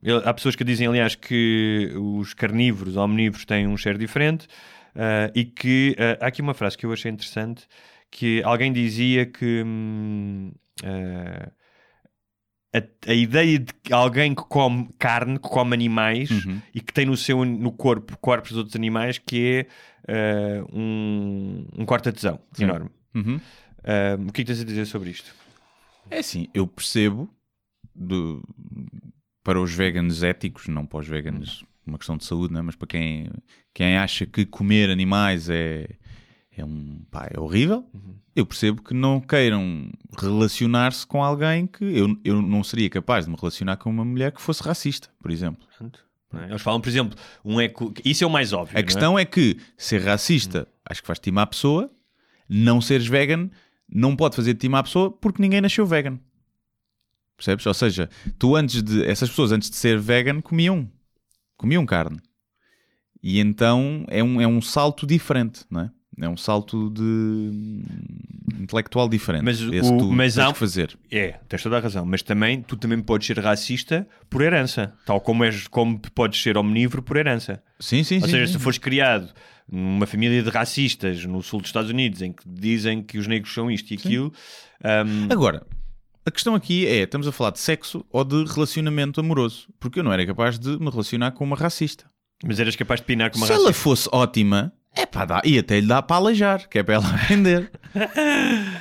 Ele- há pessoas que dizem, aliás, que os carnívoros, omnívoros, têm um cheiro diferente. ah, e que ah, há aqui uma frase que eu achei interessante: que alguém dizia que ah, a, a ideia de alguém que come carne, que come animais Uhum. e que tem no seu no corpo corpos de outros animais, que é ah, um, um corta-tesão enorme. Uhum. Ah, o que é que tens a dizer sobre isto? É assim, eu percebo do- para os veganos éticos, não para os veganos uma questão de saúde, né? mas para quem, quem acha que comer animais é, é, um, pá, é horrível, eu percebo que não queiram relacionar-se com alguém que eu, eu não seria capaz de me relacionar com uma mulher que fosse racista, por exemplo. Pronto. É? Eles falam, por exemplo, um eco... isso é o mais óbvio. A é? questão é que ser racista, acho que faz estimar a pessoa, não seres vegan, não pode fazer estimar a pessoa porque ninguém nasceu vegan. Percebes? Ou seja, tu antes de. Essas pessoas antes de ser vegan comiam. Comiam carne. E então é um, é um salto diferente, não é? É um salto de hum, intelectual diferente. Mas Esse o- tu mas tens há- que fazer. É, tens toda a razão. Mas também, tu também podes ser racista por herança. Tal como, és, como podes ser omnívoro por herança. Sim, sim, Ou sim. seja, sim. se fores criado numa família de racistas no sul dos Estados Unidos em que dizem que os negros são isto e aquilo, hum, Agora, a questão aqui é: estamos a falar de sexo ou de relacionamento amoroso? Porque eu não era capaz de me relacionar com uma racista. mas eras capaz de pinar com uma Se racista. ela fosse ótima, é pá, dá, e até lhe dá para aleijar, que é para ela aprender.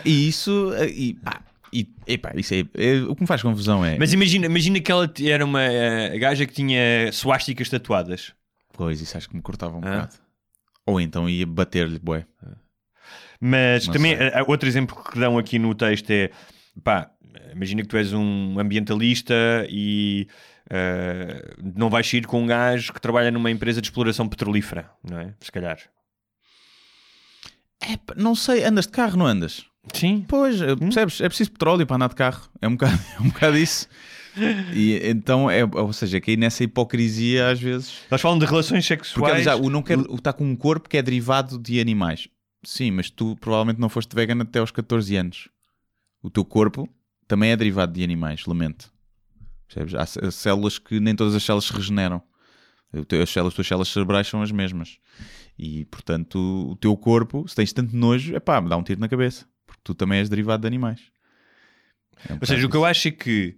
e isso, e, pá, e, epá, isso é, é- o que me faz confusão é. Mas imagina, imagina que ela era uma eh, gaja que tinha suásticas tatuadas. Pois, isso acho que me cortava um Ah. bocado. Ou então ia bater-lhe, bué. Mas Não também, eh, outro exemplo que dão aqui no texto é pá, imagina que tu és um ambientalista e eh, não vais sair com um gajo que trabalha numa empresa de exploração petrolífera, não é? Se calhar. É, não sei, andas de carro, não andas? Sim. Pois, eh, percebes? É preciso petróleo para andar de carro. É um bocado, é um bocado isso. E então, é, ou seja, que aí nessa hipocrisia às vezes. Nós falamos de relações Porque sexuais. já, o não quer, o está com um corpo que é derivado de animais. Sim, mas tu provavelmente não foste vegan até aos 14 anos. O teu corpo também é derivado de animais, lamento. Percebes? Há células que nem todas as células se regeneram. O As, células, as tuas células cerebrais são as mesmas. E portanto, o teu corpo, se tens tanto nojo, é pá, dá um tiro na cabeça. Porque tu também és derivado de animais. É um Ou seja, o bocado que eu acho é que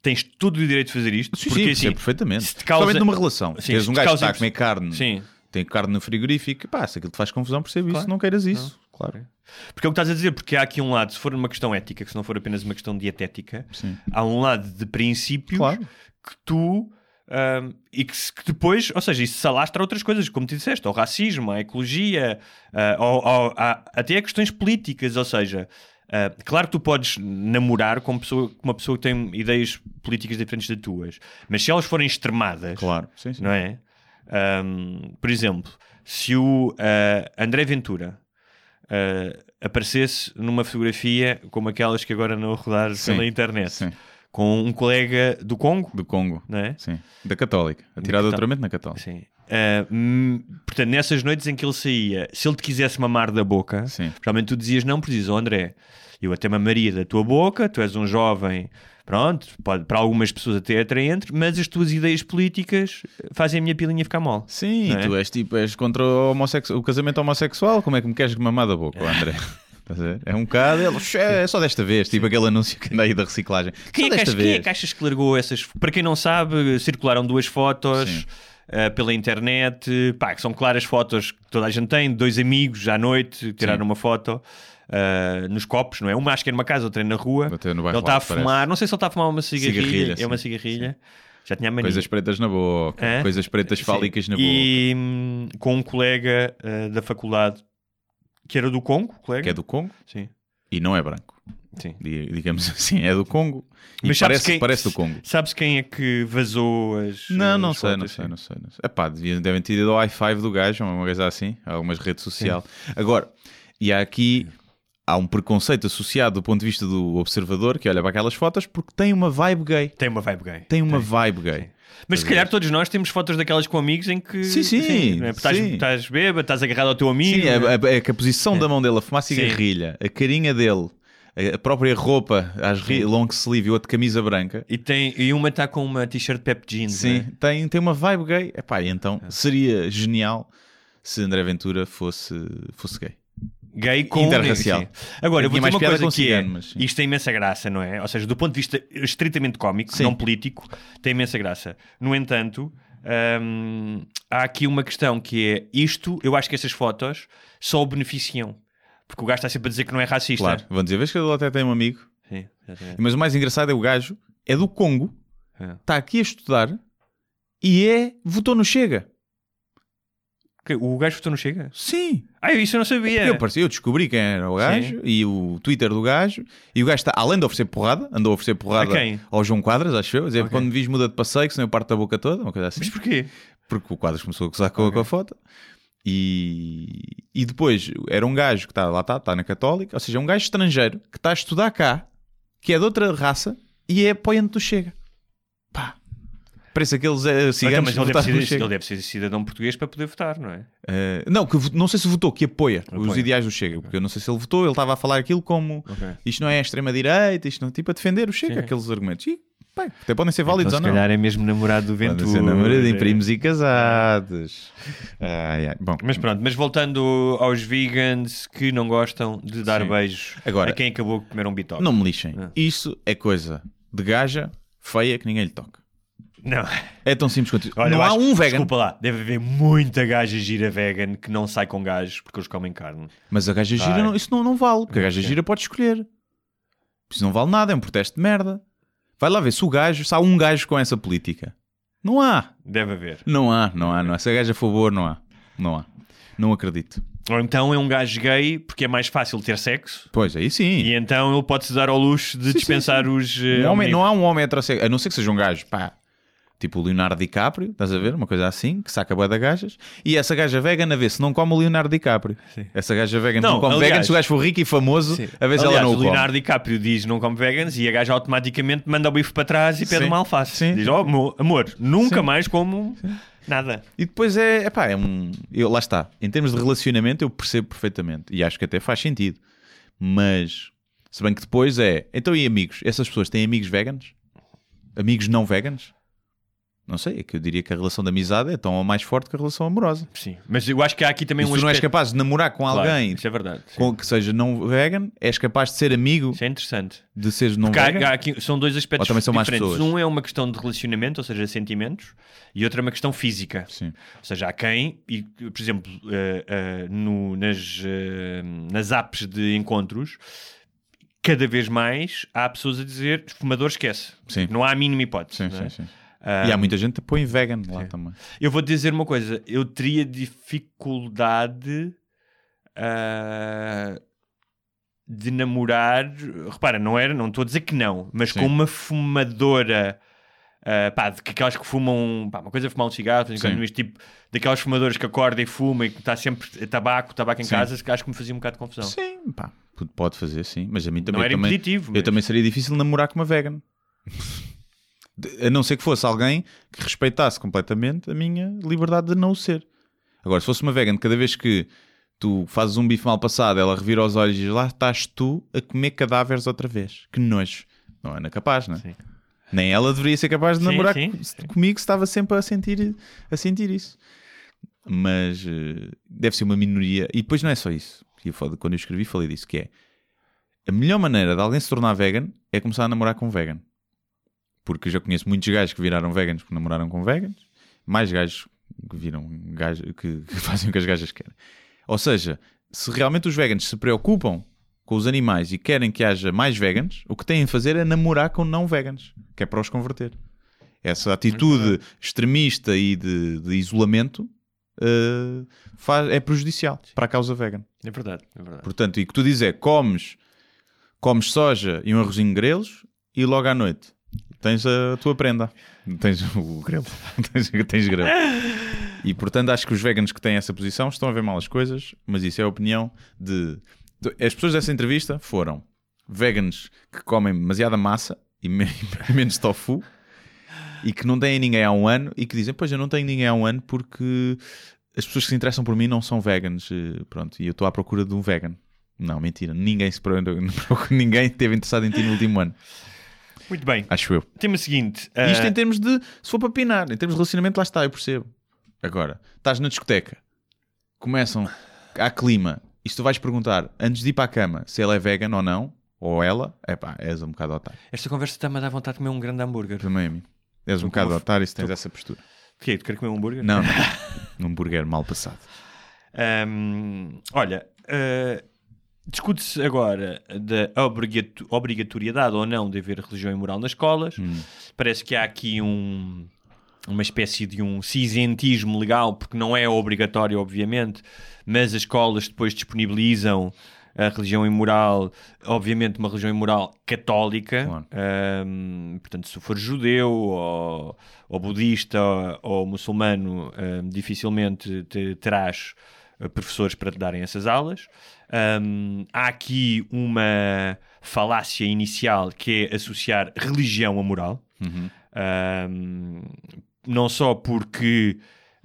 tens todo o direito de fazer isto. Sim, porque sim, assim, percebo perfeitamente. se te causa- numa relação. Sim, Tens um gajo que está a comer carne, Sim. tem carne no frigorífico, pá, se aquilo te faz confusão, percebo Claro. isso, não queiras isso. Claro. Porque é o que estás a dizer, porque há aqui um lado, se for uma questão ética, que se não for apenas uma questão dietética, Sim. há um lado de princípios Claro. que tu. Ahm, e que, que depois, ou seja, isso se alastra a outras coisas, como tu disseste, ao racismo, à ecologia, ao- ao- a- até a questões políticas. Ou seja, ah, claro que tu podes namorar com, pessoa, com uma pessoa que tem ideias políticas diferentes das tuas, mas se elas forem extremadas, Claro. Sim, sim. não é? Ahm, por exemplo, se o ah, André Ventura aparecesse numa fotografia como aquelas que agora não rodar Sim, pela internet, Sim. Com um colega do Congo, Do Congo. é? Sim. Da Católica. Atirado outramente na Católica. Sim. Hum, portanto, nessas noites em que ele saía, se ele te quisesse mamar da boca, Sim. realmente tu dizias não, porque dizes, oh, André, eu até mamaria da tua boca, tu és um jovem, pronto, pode, para algumas pessoas até atraente, mas as tuas ideias políticas fazem a minha pilinha ficar mole. Sim, é? tu és tipo, és contra o, o casamento homossexual, como é que me queres mamar da boca, André? É um bocado, ele, é só desta vez, tipo aquele anúncio que anda aí da reciclagem. Quem é, que achas, quem é que achas que largou essas? Para quem não sabe, circularam duas fotos Sim. ah, pela internet, pá, que são claras fotos que toda a gente tem, dois amigos à noite, tiraram Sim. uma foto ah, nos copos, não é? Uma acho que é numa casa, outra é na rua. No Ele está a Alto, parece. fumar, não sei se ele está a fumar uma cigarrilha, Cigarrilha, é uma sim. cigarrilha. Já tinha mania. Coisas pretas na boca, Hã? coisas pretas Sim. fálicas na boca. E hum, com um colega ah, da faculdade que era do Congo, colega? Que é do Congo Sim, e não é branco. sim. Di- Digamos assim, é do Congo Mas parece, quem- parece do Congo. Sabes quem é que vazou as. Não, não as sei, não fotos, sei, sim? não sei, não sei. Epá, devem ter ido ao i5 do gajo, uma coisa assim, algumas redes social. Agora, e há aqui há um preconceito associado do ponto de vista do observador que olha para aquelas fotos porque tem uma vibe gay. Tem uma vibe gay. Tem uma vibe gay. Mas se calhar todos nós temos fotos daquelas com amigos em que. Sim, sim, não é? Porque Estás, sim. estás bêbado, estás agarrado ao teu amigo. Sim, é, é? é- é que a posição da mão dele a fumar cigarrilha, a carinha dele, a- própria roupa, as ri- long sleeve e outra camisa branca. E, tem, e uma está com uma t-shirt Pep Jeans. Sim, não é? tem, tem uma vibe gay. Epá, então seria genial se André Ventura fosse, fosse gay. Gay com Interracial. Agora, eu vou dizer uma coisa que é, mas isto tem imensa graça, não é? Ou seja, do ponto de vista estritamente cómico, Sim. não político, tem imensa graça. No entanto, hum, há aqui uma questão que é isto, eu acho que estas fotos só o beneficiam. Porque o gajo está sempre a dizer que não é racista. Claro, vão dizer, vês que ele até tem um amigo. Sim. Mas o mais engraçado é o gajo, é do Congo, É. está aqui a estudar e é, votou no Chega. Que- O gajo votou no Chega? Sim. Ah, isso eu não sabia. Eu, eu descobri quem era o gajo e o Twitter do gajo. E o gajo está, além de oferecer porrada, andou a oferecer porrada A quem? ao João Quadras, acho eu. a Dizer, Ok. quando me vis muda de passeio, que senão eu parto da boca toda, uma coisa assim. Mas porquê? Porque o Quadras começou a gozar com, com a foto. E, e depois era um gajo que está lá, está, está na Católica, ou seja, é um gajo estrangeiro que está a estudar cá, que é de outra raça e é apoiante do Chega. Pá. Parece aqueles eh, Então, ciganos mas que ele deve, ser, ele deve ser cidadão português para poder votar, não é? Eh, não, que não sei se votou, que apoia, os Apoia. ideais do Chega, porque eu não sei se ele votou, ele estava a falar aquilo como Ok. isto não é extrema-direita, isto não, tipo a defender o Chega, Sim. aqueles argumentos. E, bem, até podem ser válidos Então, ou se não. calhar é mesmo namorado do Podem Ventura. ser namorados, primos e casados. Ai, ai. Bom, Mas pronto, mas voltando aos vegans que não gostam de dar Sim. beijos Agora- a quem acabou de comer um bitoque. não me lixem. Ah. Isso é coisa de gaja feia que ninguém lhe toca. Não. É tão simples quanto isso. Olha, não há acho- um vegan. Desculpa lá, deve haver muita gaja gira vegan que não sai com gajos porque eles comem carne. Mas a gaja gira, não- isso não, não vale. Porque a gaja gira pode escolher. Isso não vale nada, é um protesto de merda. Vai lá ver se o gajo, se há um gajo com essa política. Não há. Deve haver. Não há, não há, não há. Se a gaja for boa, não há. Não há. Não acredito. Ou então é um gajo gay porque é mais fácil ter sexo Pois, aí sim. e então ele pode-se dar ao luxo de Sim, sim, dispensar os. eh, Um homem, não há um homem heterossexual, a não ser que seja um gajo, pá, tipo o Leonardo DiCaprio, estás a ver? Uma coisa assim, que saca bué da gajas. E essa gaja vegan a ver se não come o Leonardo DiCaprio. Sim. Essa gaja vegan Não, não, come aliás- vegan, se o gajo for rico e famoso, Sim. a ver se Aliás, ela não o o come. Leonardo DiCaprio diz não come vegans e a gaja automaticamente manda o bife para trás e pede Sim. uma alface. Sim. Diz: Oh, amor, nunca mais como nada. E depois é, epá, é um. Eu, lá está. Em termos de relacionamento, eu percebo perfeitamente. E acho que até faz sentido. Mas, se bem que depois é. Então, e amigos? Essas pessoas têm amigos veganos? Amigos não veganos? Não sei, é que eu diria que a relação de amizade é tão ou mais forte que a relação amorosa. Sim. Mas eu acho que há aqui também E se um tu não és capaz de namorar com Claro, alguém Isso é verdade. sim. com, que seja não vegan, és capaz de ser amigo Isso é interessante. de seres não Porque há- vegan? há aqui- são dois aspectos Ou também são diferentes. pessoas? Um é uma questão de relacionamento, ou seja, sentimentos, e outra é uma questão física. Sim. Ou seja, há quem, e, por exemplo, eh, eh, no- nas, eh, nas apps de encontros, cada vez mais há pessoas a dizer fumador esquece. Sim. Não há a mínima hipótese. Sim, é? sim, sim. Ah, E há muita gente que põe vegan lá também. Eu vou dizer uma coisa, eu teria dificuldade ah, de namorar. Repara, não era, não estou a dizer que não, mas Sim. com uma fumadora. ah, pá, de que aquelas que fumam, pá, uma coisa é fumar um cigarro, Sim. mas tipo daquelas fumadoras que acorda e fuma e que está sempre tabaco, tabaco em Sim. casa, acho que me fazia um bocado de confusão. Sim, pá, pode fazer, sim. Mas a mim também. não era eu também, impeditivo. Eu mas- também seria difícil namorar com uma vegan. A não ser que fosse alguém que respeitasse completamente a minha liberdade de não o ser. Agora, se fosse uma vegan, cada vez que tu fazes um bife mal passado, ela revira os olhos e diz lá estás tu a comer cadáveres outra vez. Que nojo. Não era capaz, não é? Sim. Nem ela deveria ser capaz de Sim, namorar sim, com- sim. comigo se estava sempre a sentir, a sentir isso. Mas eh, deve ser uma minoria. E depois não é só isso. Que eu falo- Quando eu escrevi, falei disso: que é a melhor maneira de alguém se tornar vegan é começar a namorar com um vegan. Porque já conheço muitos gajos que viraram veganos porque namoraram com veganos, mais gajos que viram gajos que, que fazem o que as gajas querem. Ou seja, se realmente os veganos se preocupam com os animais e querem que haja mais veganos, o que têm a fazer é namorar com não veganos, que é para os converter. Essa atitude extremista e de, de isolamento eh, faz- é prejudicial para a causa vegan. É verdade, é verdade. Portanto, e o que tu dizes é comes, comes soja e um arrozinho grelos e logo à noite tens a tua prenda. Tens o grelo. tens, tens grelo. E portanto acho que os veganos que têm essa posição estão a ver mal as coisas, mas isso é a opinião de As pessoas dessa entrevista foram vegans que comem demasiada massa e me- menos tofu e que não têm ninguém há um ano e que dizem, pois eu não tenho ninguém há um ano porque as pessoas que se interessam por mim não são vegans, eh, pronto, e eu estou à procura de um vegan. Não, mentira, ninguém se ninguém esteve interessado em ti no último ano, Muito bem. acho eu. Tema seguinte. Isto ah, em termos de, se for para pinar, em termos de relacionamento, lá está, eu percebo. Agora, estás na discoteca, começam, há clima, e se tu vais perguntar, antes de ir para a cama, se ela é vegan ou não, ou ela, é pá, és um bocado otário. Esta conversa está-me a dar vontade de comer um grande hambúrguer. Também a mim. És um bocado com- otário se tens essa postura. O quê? Tu queres comer um hambúrguer? Não, não. um hambúrguer mal passado. Ahm, olha, ah, discute-se agora da obrigatoriedade ou não de haver religião e moral nas escolas. Parece que há aqui um- uma espécie de um cinzentismo legal, porque não é obrigatório, obviamente, mas as escolas depois disponibilizam a religião e moral, obviamente uma religião e moral católica, Claro. Ahm, portanto, se for judeu ou, ou budista ou, ou muçulmano, ahm, dificilmente te, terás eh, professores para te darem essas aulas. Ahm, há aqui uma falácia inicial que é associar religião a moral. Ahm, não só porque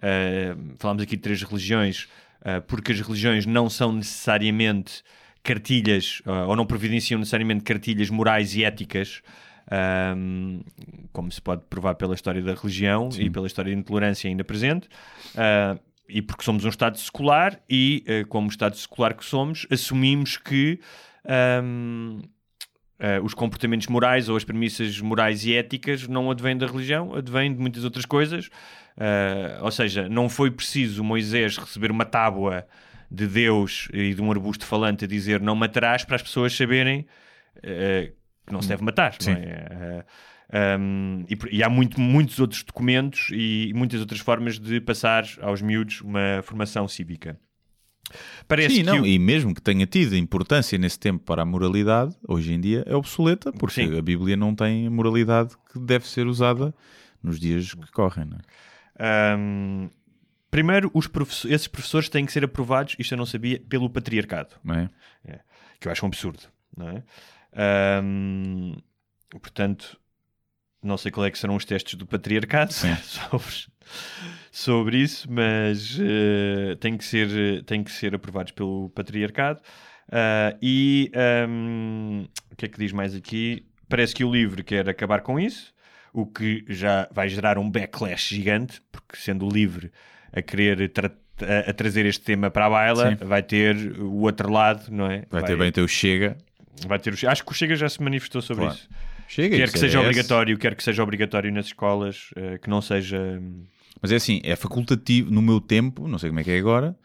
ahm, falamos aqui de três religiões, ah, porque as religiões não são necessariamente cartilhas ah, ou não providenciam necessariamente cartilhas morais e éticas. ahm, como se pode provar pela história da religião e pela história da intolerância ainda presente, ah, e porque somos um Estado secular, e ah, como Estado secular que somos, assumimos que ahm, Uh, os comportamentos morais ou as premissas morais e éticas não advêm da religião, advêm de muitas outras coisas. Uh, ou seja, não foi preciso Moisés receber uma tábua de Deus e de um arbusto falante a dizer não matarás para as pessoas saberem uh, que não se deve matar. Não Sim. é? Um, e, e há muito- muitos outros documentos e muitas outras formas de passar aos miúdos uma formação cívica. Parece Sim, que não, o- e mesmo que tenha tido importância nesse tempo para a moralidade, hoje em dia é obsoleta, porque Sim. a Bíblia não tem a moralidade que deve ser usada nos dias que correm. É? Ahm, primeiro, professor- esses professores têm que ser aprovados, isto eu não sabia, pelo patriarcado, Não é? que eu acho um absurdo. Não é? Ahm, portanto, não sei qual é que serão os testes do patriarcado sobre, sobre isso, mas eh, têm, que ser, têm que ser aprovados pelo patriarcado. Ah, e ahm, o que é que diz mais aqui? Parece que o livro quer acabar com isso, o que já vai gerar um backlash gigante, porque sendo o livre a querer a, a trazer este tema para a baila, Sim. vai ter o outro lado, não é? Vai, ter bem o teu Chega. vai ter o- Acho que o Chega já se manifestou sobre Claro. isso. Chega Quer que é seja esse. obrigatório, quer que seja obrigatório nas escolas, eh, que não seja. Mas é assim, é facultativo no meu tempo, não sei como é que é agora.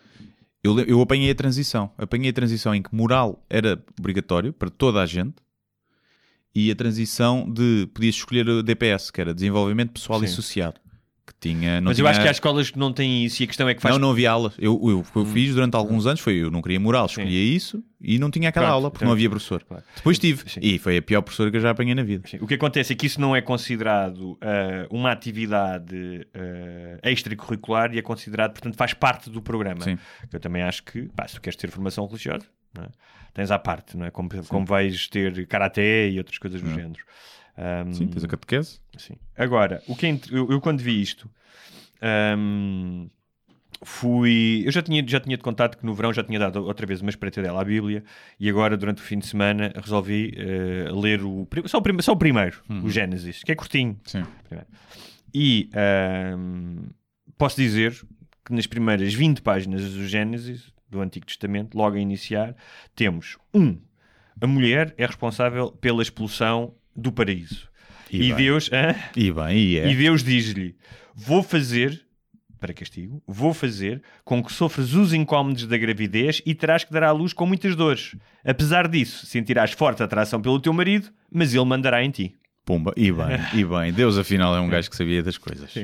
Eu, eu apanhei a transição. Apanhei a transição em que moral era obrigatório para toda a gente e a transição de podias escolher o DPS, que era desenvolvimento pessoal e Sim. Que tinha. Mas eu tinha- acho que há escolas que não têm isso e a questão é que faz. Não, não havia aulas. Eu, eu, o que eu fiz durante alguns anos foi eu não queria moral, escolhia isso e não tinha aquela Pronto, aula porque então- não havia professor. Claro. Depois tive Sim. e foi a pior professora que eu já apanhei na vida. Sim. O que acontece é que isso não é considerado ah, uma atividade ah, extracurricular e é considerado, portanto, faz parte do programa. Sim. Eu também acho que, pá, se tu queres ter formação religiosa, é? tens à parte, não é? Como, como vais ter karaté e outras coisas do género. Ahm, Sim, tens a catequese. Sim. Agora, o que é eu, eu quando vi isto, hum, fui. Eu já tinha, já tinha de contato que no verão já tinha dado outra vez uma espreitadela à Bíblia e agora, durante o fim de semana, resolvi eh, ler o. Só o, só o primeiro, o Gênesis, que é curtinho. Sim. Primeiro. E posso dizer que nas primeiras 20 páginas do Gênesis, do Antigo Testamento, logo a iniciar, temos um. A mulher é responsável pela expulsão do paraíso. E E. Deus, hã? E bem, e é. e Deus diz-lhe: Vou fazer, para castigo, vou fazer com que sofras os incómodos da gravidez e terás que dar à luz com muitas dores. Apesar disso, sentirás forte atração pelo teu marido, mas ele mandará em ti. Pumba, e bem, e bem. Deus afinal é um gajo que sabia das coisas.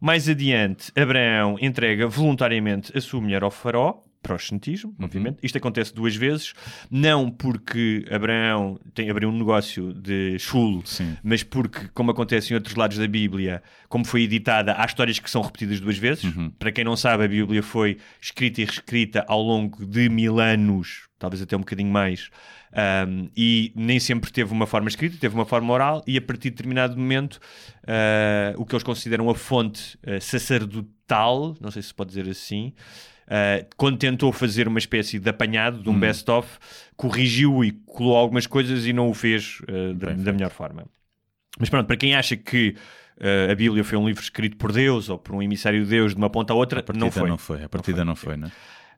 Mais adiante, Abraão entrega voluntariamente a sua mulher ao faraó proxenetismo, obviamente. Isto acontece duas vezes, não porque Abraão tem, abriu um negócio de chulo, Sim. mas porque, como acontece em outros lados da Bíblia, como foi editada, há histórias que são repetidas duas vezes. Para quem não sabe, a Bíblia foi escrita e reescrita ao longo de mil anos, talvez até um bocadinho mais, um, e nem sempre teve uma forma escrita, teve uma forma oral, e a partir de determinado momento, uh, o que eles consideram a fonte uh, sacerdotal, não sei se se pode dizer assim, Uh, quando tentou fazer uma espécie de apanhado de um best-of, corrigiu e colou algumas coisas e não o fez da, da melhor forma. Mas pronto, para quem acha que uh, a Bíblia foi um livro escrito por Deus ou por um emissário de Deus de uma ponta a outra, A partida não foi. não foi. A partida não foi, né?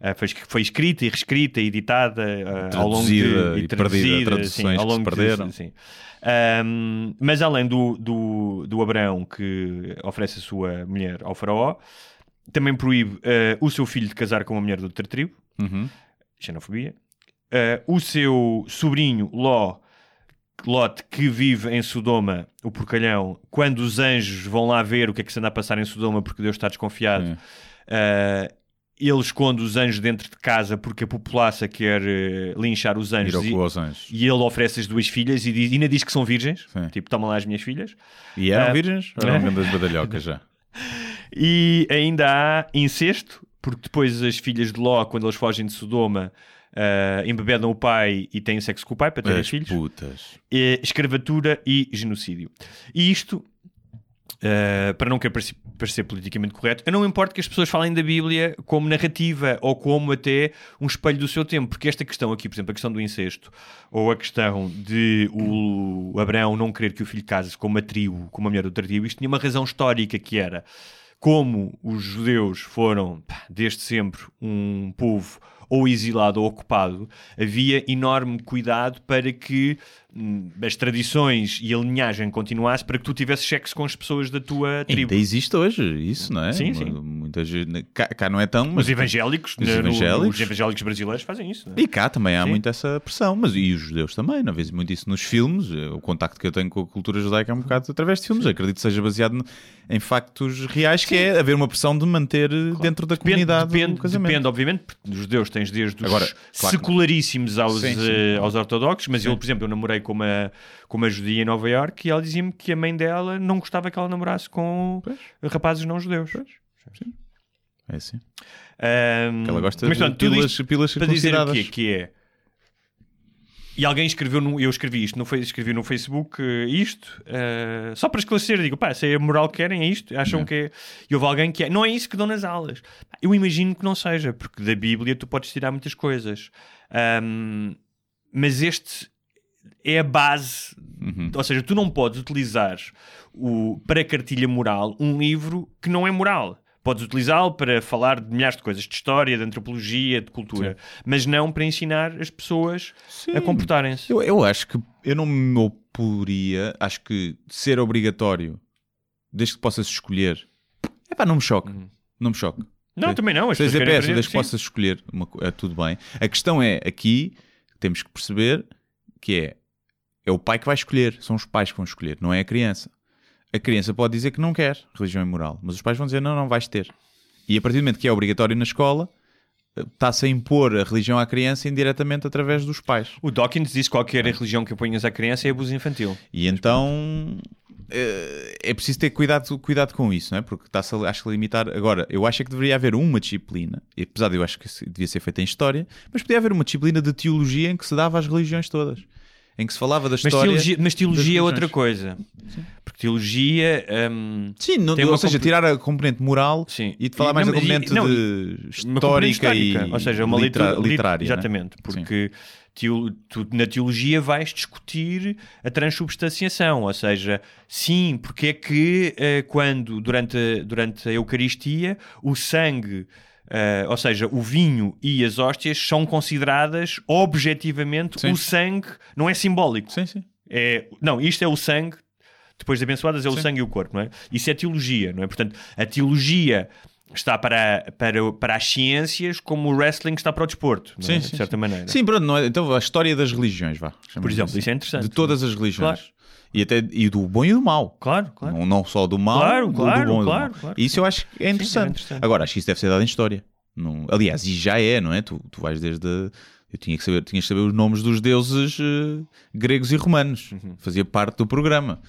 Uh, foi, foi escrita e reescrita e editada uh, ao longo Traduzida de, e perdida, traduções ao que se longo de- perderam. sim. Um, mas além do, do, do Abraão que oferece a sua mulher ao faraó, também proíbe uh, o seu filho de casar com uma mulher de outra tribo, Uhum. xenofobia. Uh, o seu sobrinho Ló, Lot, que vive em Sodoma, o porcalhão, quando os anjos vão lá ver o que é que se anda a passar em Sodoma porque Deus está desconfiado, Sim. uh, ele esconde os anjos dentro de casa porque a populaça quer uh, linchar os anjos e, aos anjos. e ele oferece as duas filhas e, diz, e ainda diz que são virgens. Sim. Tipo, toma lá as minhas filhas. E eram Ah. virgens? Eram grandes badalhocas já? E ainda há incesto, porque depois as filhas de Ló, quando eles fogem de Sodoma, uh, embebedam o pai e têm sexo com o pai para terem As filhos. putas. eh, escravatura e genocídio. E isto, eh, para não querer parecer, parecer politicamente correto, eu não importo que as pessoas falem da Bíblia como narrativa ou como até um espelho do seu tempo, porque esta questão aqui, por exemplo, a questão do incesto ou a questão de o Abraão não querer que o filho case com uma tribo, com uma mulher de outra tribo, isto tinha uma razão histórica que era como os judeus foram desde sempre um povo ou exilado ou ocupado, havia enorme cuidado para que as tradições e a linhagem continuasse para que tu tivesses sexo com as pessoas da tua tribo. Ainda existe hoje isso, não é? Sim, sim. Muita gente- cá, cá não é tão, mas Os evangélicos, Os no- evangélicos. os evangélicos brasileiros fazem isso. é? E cá também há Sim. muito essa pressão, mas e os judeus também, não vês muito isso nos filmes. eh, O contacto que eu tenho com a cultura judaica é um bocado através de filmes. Acredito que seja baseado em factos reais, que é haver uma pressão de manter eh, dentro da Depende, comunidade depende, o casamento. depende, obviamente, porque os judeus tens desde os Agora, claro secularíssimos aos, Sim, sim. eh, aos ortodoxos, mas eu, por exemplo, eu namorei com uma, com uma judia em Nova Iorque e ela dizia-me que a mãe dela não gostava que ela namorasse com rapazes não judeus. É assim. Que ela gosta mas, de pronto, pilas, pilas para dizer o quê? Que é. E alguém escreveu, no, eu escrevi isto, no, escrevi no Facebook eh, isto, eh, só para esclarecer, digo, pá, se é a moral que querem, é isto, acham Não. que é. E houve alguém que é, não é isso que dão nas aulas. Eu imagino que não seja, porque da Bíblia tu podes tirar muitas coisas. Ahm, mas este é a base, Uhum. ou seja, tu não podes utilizar o, para cartilha moral um livro que não é moral. Podes utilizá-lo para falar de milhares de coisas, de história, de antropologia, de cultura, mas não para ensinar as pessoas a comportarem-se. Eu, eu acho que eu não me oporia, acho que ser obrigatório, desde que possas escolher, é pá, não me choque. Não me choque. Não, Sim. também não. As Se EPS, aprender, desde que sim. possas escolher, uma é tudo bem. A questão é, aqui, temos que perceber que é, é o pai que vai escolher, são os pais que vão escolher, não é a criança. A criança pode dizer que não quer religião e moral, mas os pais vão dizer, não, não vais ter. E a partir do momento que é obrigatório na escola, está-se a impor a religião à criança indiretamente através dos pais. O Dawkins diz que qualquer religião que aponhas à criança é abuso infantil. E então é preciso ter cuidado, cuidado com isso, não é? Porque está-se a, acho que a limitar. Agora, eu acho que deveria haver uma disciplina, e apesar de eu acho que isso devia ser feita em história, mas podia haver uma disciplina de teologia em que se dava às religiões todas. Em que se falava da Mas história. teologia, mas teologia é outra coisa. Porque teologia. hum, Sim, não- Tem ou seja, comp- tirar a componente moral Sim. e de falar E mais não, da e- componente não, de uma componente histórica, e ou seja, uma literária. né? Exatamente, porque teo- tu, na teologia vais discutir a transubstanciação, ou seja, sim, porque é que eh, quando durante a, durante a Eucaristia o sangue, eh, ou seja, o vinho e as hóstias são consideradas objetivamente Sim. o sangue, não é simbólico. Sim, sim. É, não, isto é o sangue, depois de abençoadas é o Sim. sangue e o corpo, não é? Isso é teologia, não é? Portanto, a teologia está para, para, para as ciências como o wrestling está para o desporto, não é? Sim, de sim, certa maneira. Sim, pronto, não é? então a história das religiões, vá. Por exemplo, assim. isso é interessante. De todas as religiões. Claro. E, até, e do bom e do mau. Claro, claro. Não, não só do mal, Claro, do, claro, do bom e do claro, claro. Isso eu acho que é interessante. interessante. Agora, acho que isso deve ser dado em história. Não- aliás, e já é, não é? Tu, tu vais desde. Eu tinha que saber, tinhas que saber os nomes dos deuses eh, gregos e romanos. Uhum. Fazia parte do programa.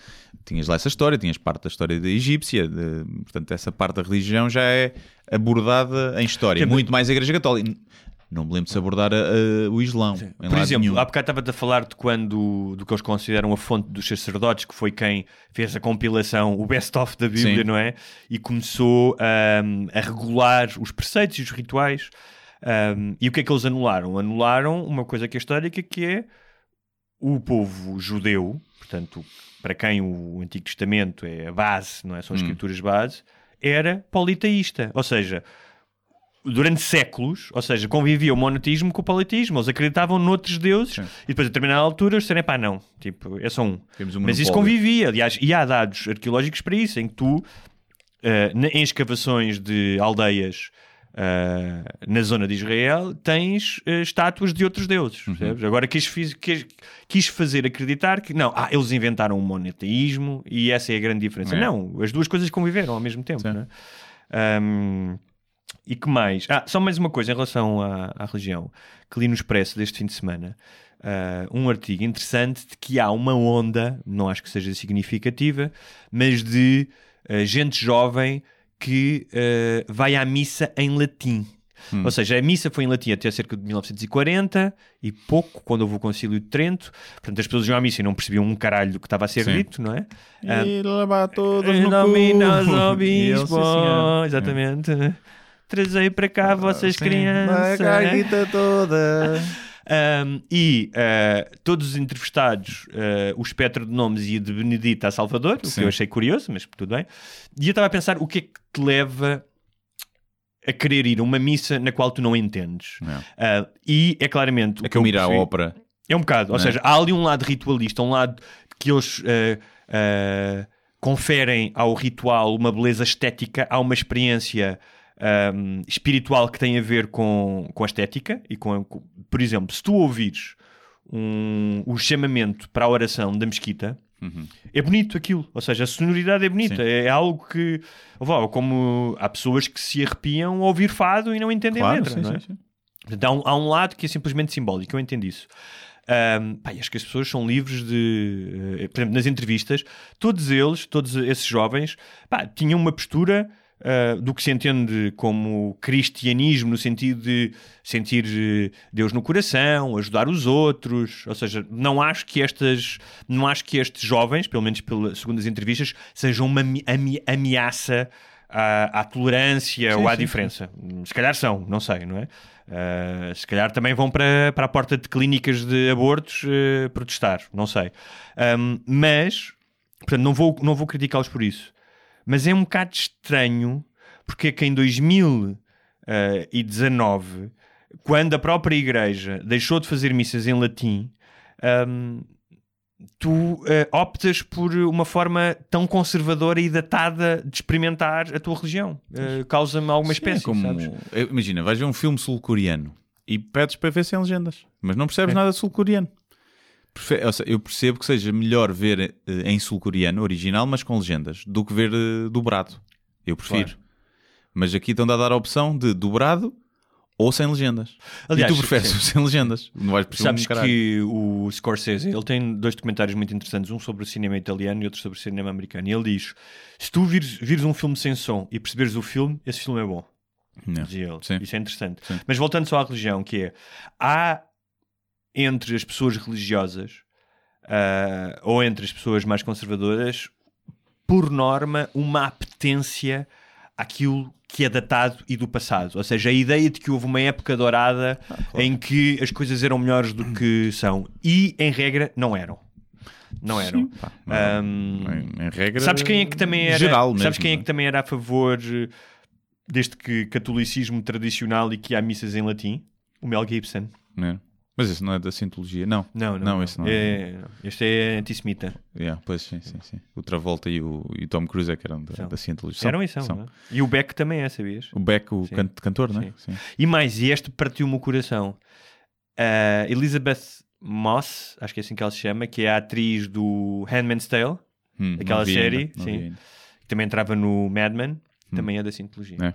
Tinhas lá essa história, tinhas parte da história da egípcia. de- portanto, essa parte da religião já é abordada em história. Dizer- Muito mais a Igreja Católica. Não me lembro de se abordar a- a- o Islão. Por exemplo, nenhum. há bocado estava-te a falar de quando do que eles consideram a fonte dos sacerdotes, que foi quem fez a compilação, o best-of da Bíblia, Sim. não é? E começou ahm, a regular os preceitos e os rituais. Ahm, e o que é que eles anularam? Anularam uma coisa que é histórica, que é o povo judeu, portanto, para quem o Antigo Testamento é a base, não é? São as Hum. escrituras base, era politeísta. Ou seja, durante séculos, ou seja, convivia o monoteísmo com o politeísmo. Eles acreditavam noutros deuses Sim. e depois, a determinada altura, eles disseram, pá, não, tipo, é só um. Um Mas isso convivia, aliás, e há dados arqueológicos para isso, em que tu, na- em escavações de aldeias eh, na zona de Israel, tens eh, estátuas de outros deuses. Uhum. Agora quis, fiz- quis- quis fazer acreditar que, não, ah, eles inventaram o monoteísmo e essa é a grande diferença. É. Não, as duas coisas conviveram ao mesmo tempo. Sim. Não é? Ahm, e que mais? Ah, só mais uma coisa em relação à, à religião que li no Expresso deste fim de semana. ah, um artigo interessante de que há uma onda, não acho que seja significativa, mas de gente jovem que ah, vai à missa em latim. Ou seja, a missa foi em latim até cerca de 1940 e pouco, quando houve o Concílio de Trento. Portanto, as pessoas iam à missa e não percebiam um caralho do que estava a ser Sim. dito, não é? Ah, E leva todos em no cu. bispo, exatamente. Trazei para cá vossas Sim, crianças. a toda. Um, e uh, todos os entrevistados, uh, o espectro de nomes ia de Benedita a Salvador, o Sim. que eu achei curioso, mas tudo bem. E eu estava a pensar o que é que te leva a querer ir a uma missa na qual tu não entendes. Não. Uh, e é claramente. o É que eu ir à ópera. é um bocado. Ou Não é? seja, há ali um lado ritualista, um lado que eles conferem ao ritual uma beleza estética, há uma experiência ahm, espiritual que tem a ver com, com a estética. e com, com- Por exemplo, se tu ouvires um, o chamamento para a oração da mesquita, Uhum. é bonito aquilo. Ou seja, a sonoridade é bonita. Sim. É algo que. Como há pessoas que se arrepiam ao ouvir fado e não entendem a Claro, letra. sim, não é? sim, sim. Portanto, há um, há um lado que é simplesmente simbólico, eu entendo isso. Ahm, pá, acho que as pessoas são livres de. eh, por exemplo, nas entrevistas, todos eles, todos esses jovens, pá, tinham uma postura ah, do que se entende como cristianismo, no sentido de sentir eh, Deus no coração, ajudar os outros. Ou seja, não acho que estas, não acho que estes jovens, pelo menos pela, segundo as entrevistas, sejam uma ami- ameaça à, à tolerância Sim, ou à sim, diferença. Se calhar são, não sei, não é? Uh, se calhar também vão para, para a porta de clínicas de abortos uh, protestar, não sei. Um, mas, portanto, não vou, não vou criticá-los por isso. Mas é um bocado estranho porque é que em 2019, quando a própria igreja deixou de fazer missas em latim, um, tu eh, optas por uma forma tão conservadora e datada de experimentar a tua religião. Eh, Causa-me alguma Sim, espécie, é como- sabes? Imagina, vais ver um filme sul-coreano e pedes para ver sem legendas, mas não percebes É. nada sul-coreano. Eu percebo que seja melhor ver eh, em sul-coreano, original, mas com legendas, do que ver eh, dobrado. Eu prefiro. Mas aqui estão a dar a opção de dobrado ou sem legendas. Aliás, e tu preferes sim. sem legendas. Não vais Sabes um que o Scorsese ele tem dois documentários muito interessantes, um sobre o cinema italiano e outro sobre o cinema americano. E ele diz: se tu vires, vires um filme sem som e perceberes o filme, esse filme é bom. Não. Dizia ele. Sim. Isso é interessante. Sim. Mas voltando só à religião, que é há entre as pessoas religiosas ah, ou entre as pessoas mais conservadoras, por norma, uma apetência àquilo que é datado e do passado. Ou seja, a ideia de que houve uma época dourada em que as coisas eram melhores do que são. E, em regra, não eram. Não eram. Sim, pá, não- Ahm, em, em regra. Sabes quem é que também era? Geral sabes mesmo, quem é não que também era a favor deste que catolicismo tradicional e que há missas em latim? O Mel Gibson. Não. Mas isso não é da Scientologia, não. Não, não. Não, esse não. É, este é antissemita. Yeah, pois sim, sim, sim. O Travolta e o, e Tom Cruise é que eram da, São. da Scientologia. São, Eram e são. são. não é? E o Beck também é, sabias? O Beck, o can- cantor, não é? Sim. E mais, e este partiu-me o coração. A Elizabeth Moss, acho que é assim que ela se chama, que é a atriz do Handmaid's Tale, Hum, Aquela série, ainda, sim. que também entrava no Mad Men, Hum. também é da Scientologia. É.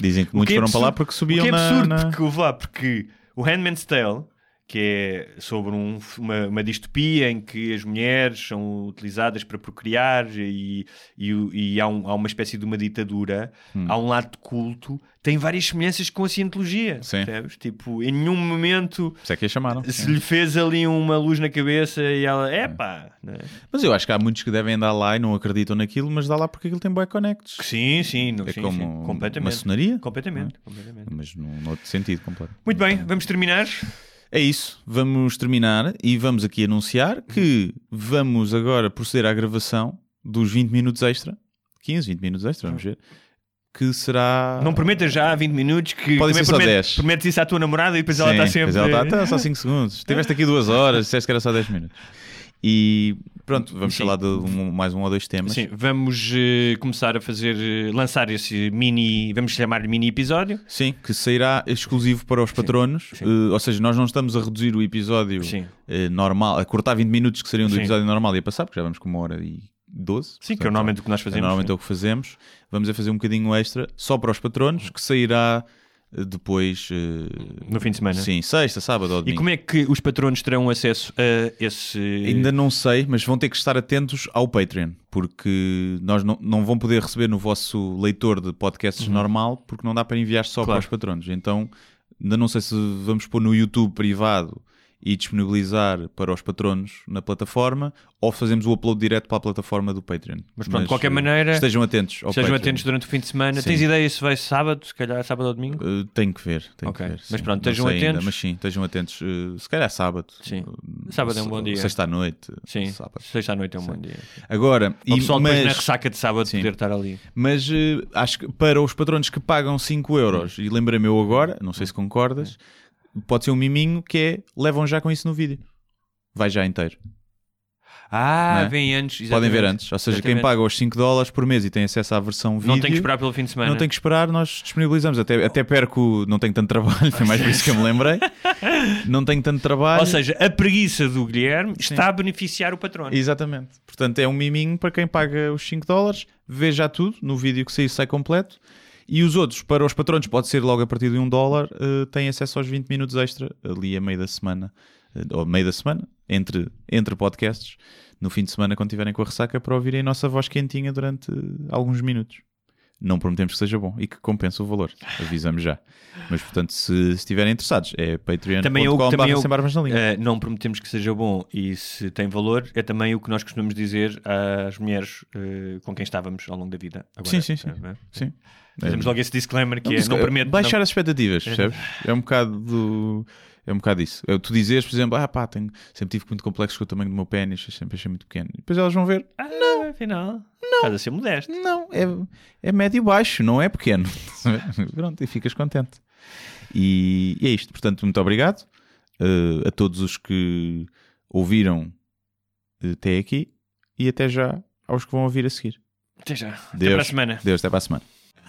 Dizem que O muitos que é foram para lá porque subiam o que é na- absurdo, na... porque houve lá, porque o Handmaid's Tale, que é sobre um- uma, uma distopia em que as mulheres são utilizadas para procriar e, e, e há, um- há uma espécie de uma ditadura, Hum. há um lado de culto, tem várias semelhanças com a cientologia, Sim. percebes? Tipo, em nenhum momento isso é que chamaram. se lhe fez ali uma luz na cabeça e ela, epá, né? Mas eu acho que há muitos que devem andar lá e não acreditam naquilo, mas dá lá porque aquilo tem bué connects. sim, sim, não, É sim, como sim, completamente. maçonaria, Completamente, completamente. mas num outro sentido completo. Muito bem, vamos terminar. É isso, vamos terminar e vamos aqui anunciar que vamos agora proceder à gravação dos 20 minutos extra, 15, 20 minutos extra, vamos ver, que será... Não prometas já 20 minutos que Podem ser só promete- 10. prometes isso à tua namorada e depois ela Sim, está sempre. pois ela está, "Tá, só 5 segundos. Estiveste aqui duas horas, disseste que era só 10 minutos. E pronto, vamos Sim. falar de um- mais um ou dois temas. Sim, vamos eh, começar a fazer, eh, lançar esse mini, vamos chamar mini episódio. Sim, que sairá exclusivo para os patronos. sim. Eh, ou seja, nós não estamos a reduzir o episódio Sim. normal, a cortar 20 minutos que seriam do Sim. episódio normal e a passar, porque já vamos com uma hora e 12. Sim, que é portanto, normalmente o que nós é fazemos. normalmente é sim. o que fazemos. Vamos a fazer um bocadinho extra só para os patronos, que sairá depois. eh, No fim de semana. Sim, sexta, sábado ou E domingo. como é que os patronos terão acesso a esse. Ainda não sei, mas vão ter que estar atentos ao Patreon, porque nós não, não vão poder receber no vosso leitor de podcasts normal, porque não dá para enviar só Uhum. Claro. para os patronos. Então, ainda não sei se vamos pôr no YouTube privado e disponibilizar para os patronos na plataforma, ou fazemos o upload direto para a plataforma do Patreon. Mas pronto, de qualquer eh, maneira, estejam atentos ao Estejam Patreon. atentos durante o fim de semana. Sim. Tens ideia se vai sábado, se calhar sábado ou domingo? Uh, tenho que ver, tenho Ok. que ver. Mas sim. pronto, estejam sei ainda, atentos. mas sim, estejam atentos. Uh, se calhar sábado. Sim. Sábado é um bom dia. Sexta à noite. Sim, Sábado. sexta à noite é um bom dia. Agora, O e- pessoal depois na mas, ressaca de sábado Sim. poder estar ali. mas uh, acho que para os patronos que pagam 5 euros, e lembrei-me eu agora, não sei se concordas, pode ser um miminho que é levam já com isso no vídeo. Vai já inteiro. Ah, é? vem antes. Podem ver exatamente. antes. Ou seja, quem Exatamente. paga os 5 dólares por mês e tem acesso à versão vídeo. Não tem que esperar pelo fim de semana. Não tem que esperar, nós disponibilizamos. Até, até perco, não tenho tanto trabalho, foi mais por isso que eu me lembrei. Não tenho tanto trabalho. Ou seja, a preguiça do Guilherme está a beneficiar o patrono. Exatamente. Portanto, é um miminho para quem paga os 5 dólares, vê já tudo, no vídeo que sair sai completo. E os outros, para os patronos, pode ser logo a partir de 1 dólar, eh, têm acesso aos 20 minutos extra, ali a meio da semana, eh, ou meio da semana, entre, entre podcasts, no fim de semana, quando estiverem com a ressaca, para ouvirem a nossa voz quentinha durante eh, alguns minutos. Não prometemos que seja bom e que compense o valor, avisamos já. Mas, portanto, se, estiverem interessados, é Também é é o- sem barbas na língua. Eh, não prometemos que seja bom e se tem valor, é também o que nós costumamos dizer às mulheres eh, com quem estávamos ao longo da vida. Agora, Sim, sim, sim. eh, Sim. Fazemos logo esse disclaimer que Não, é, não prometo. Baixar não- as expectativas, percebes? É um bocado do. É um bocado isso. Eu, tu dizes, por exemplo, ah pá, tenho, sempre tive muito complexo com o tamanho do meu pênis, sempre achei muito pequeno. E depois elas vão ver, Ah, não, afinal. Não. Estás a ser modesto. não, é, é médio-baixo, não é pequeno. Pronto, e ficas contente. E, e é isto. Portanto, muito obrigado eh, a todos os que ouviram eh, até aqui e até já aos que vão ouvir a seguir. Até já. Até Deus. para a semana. Deus, até para a semana.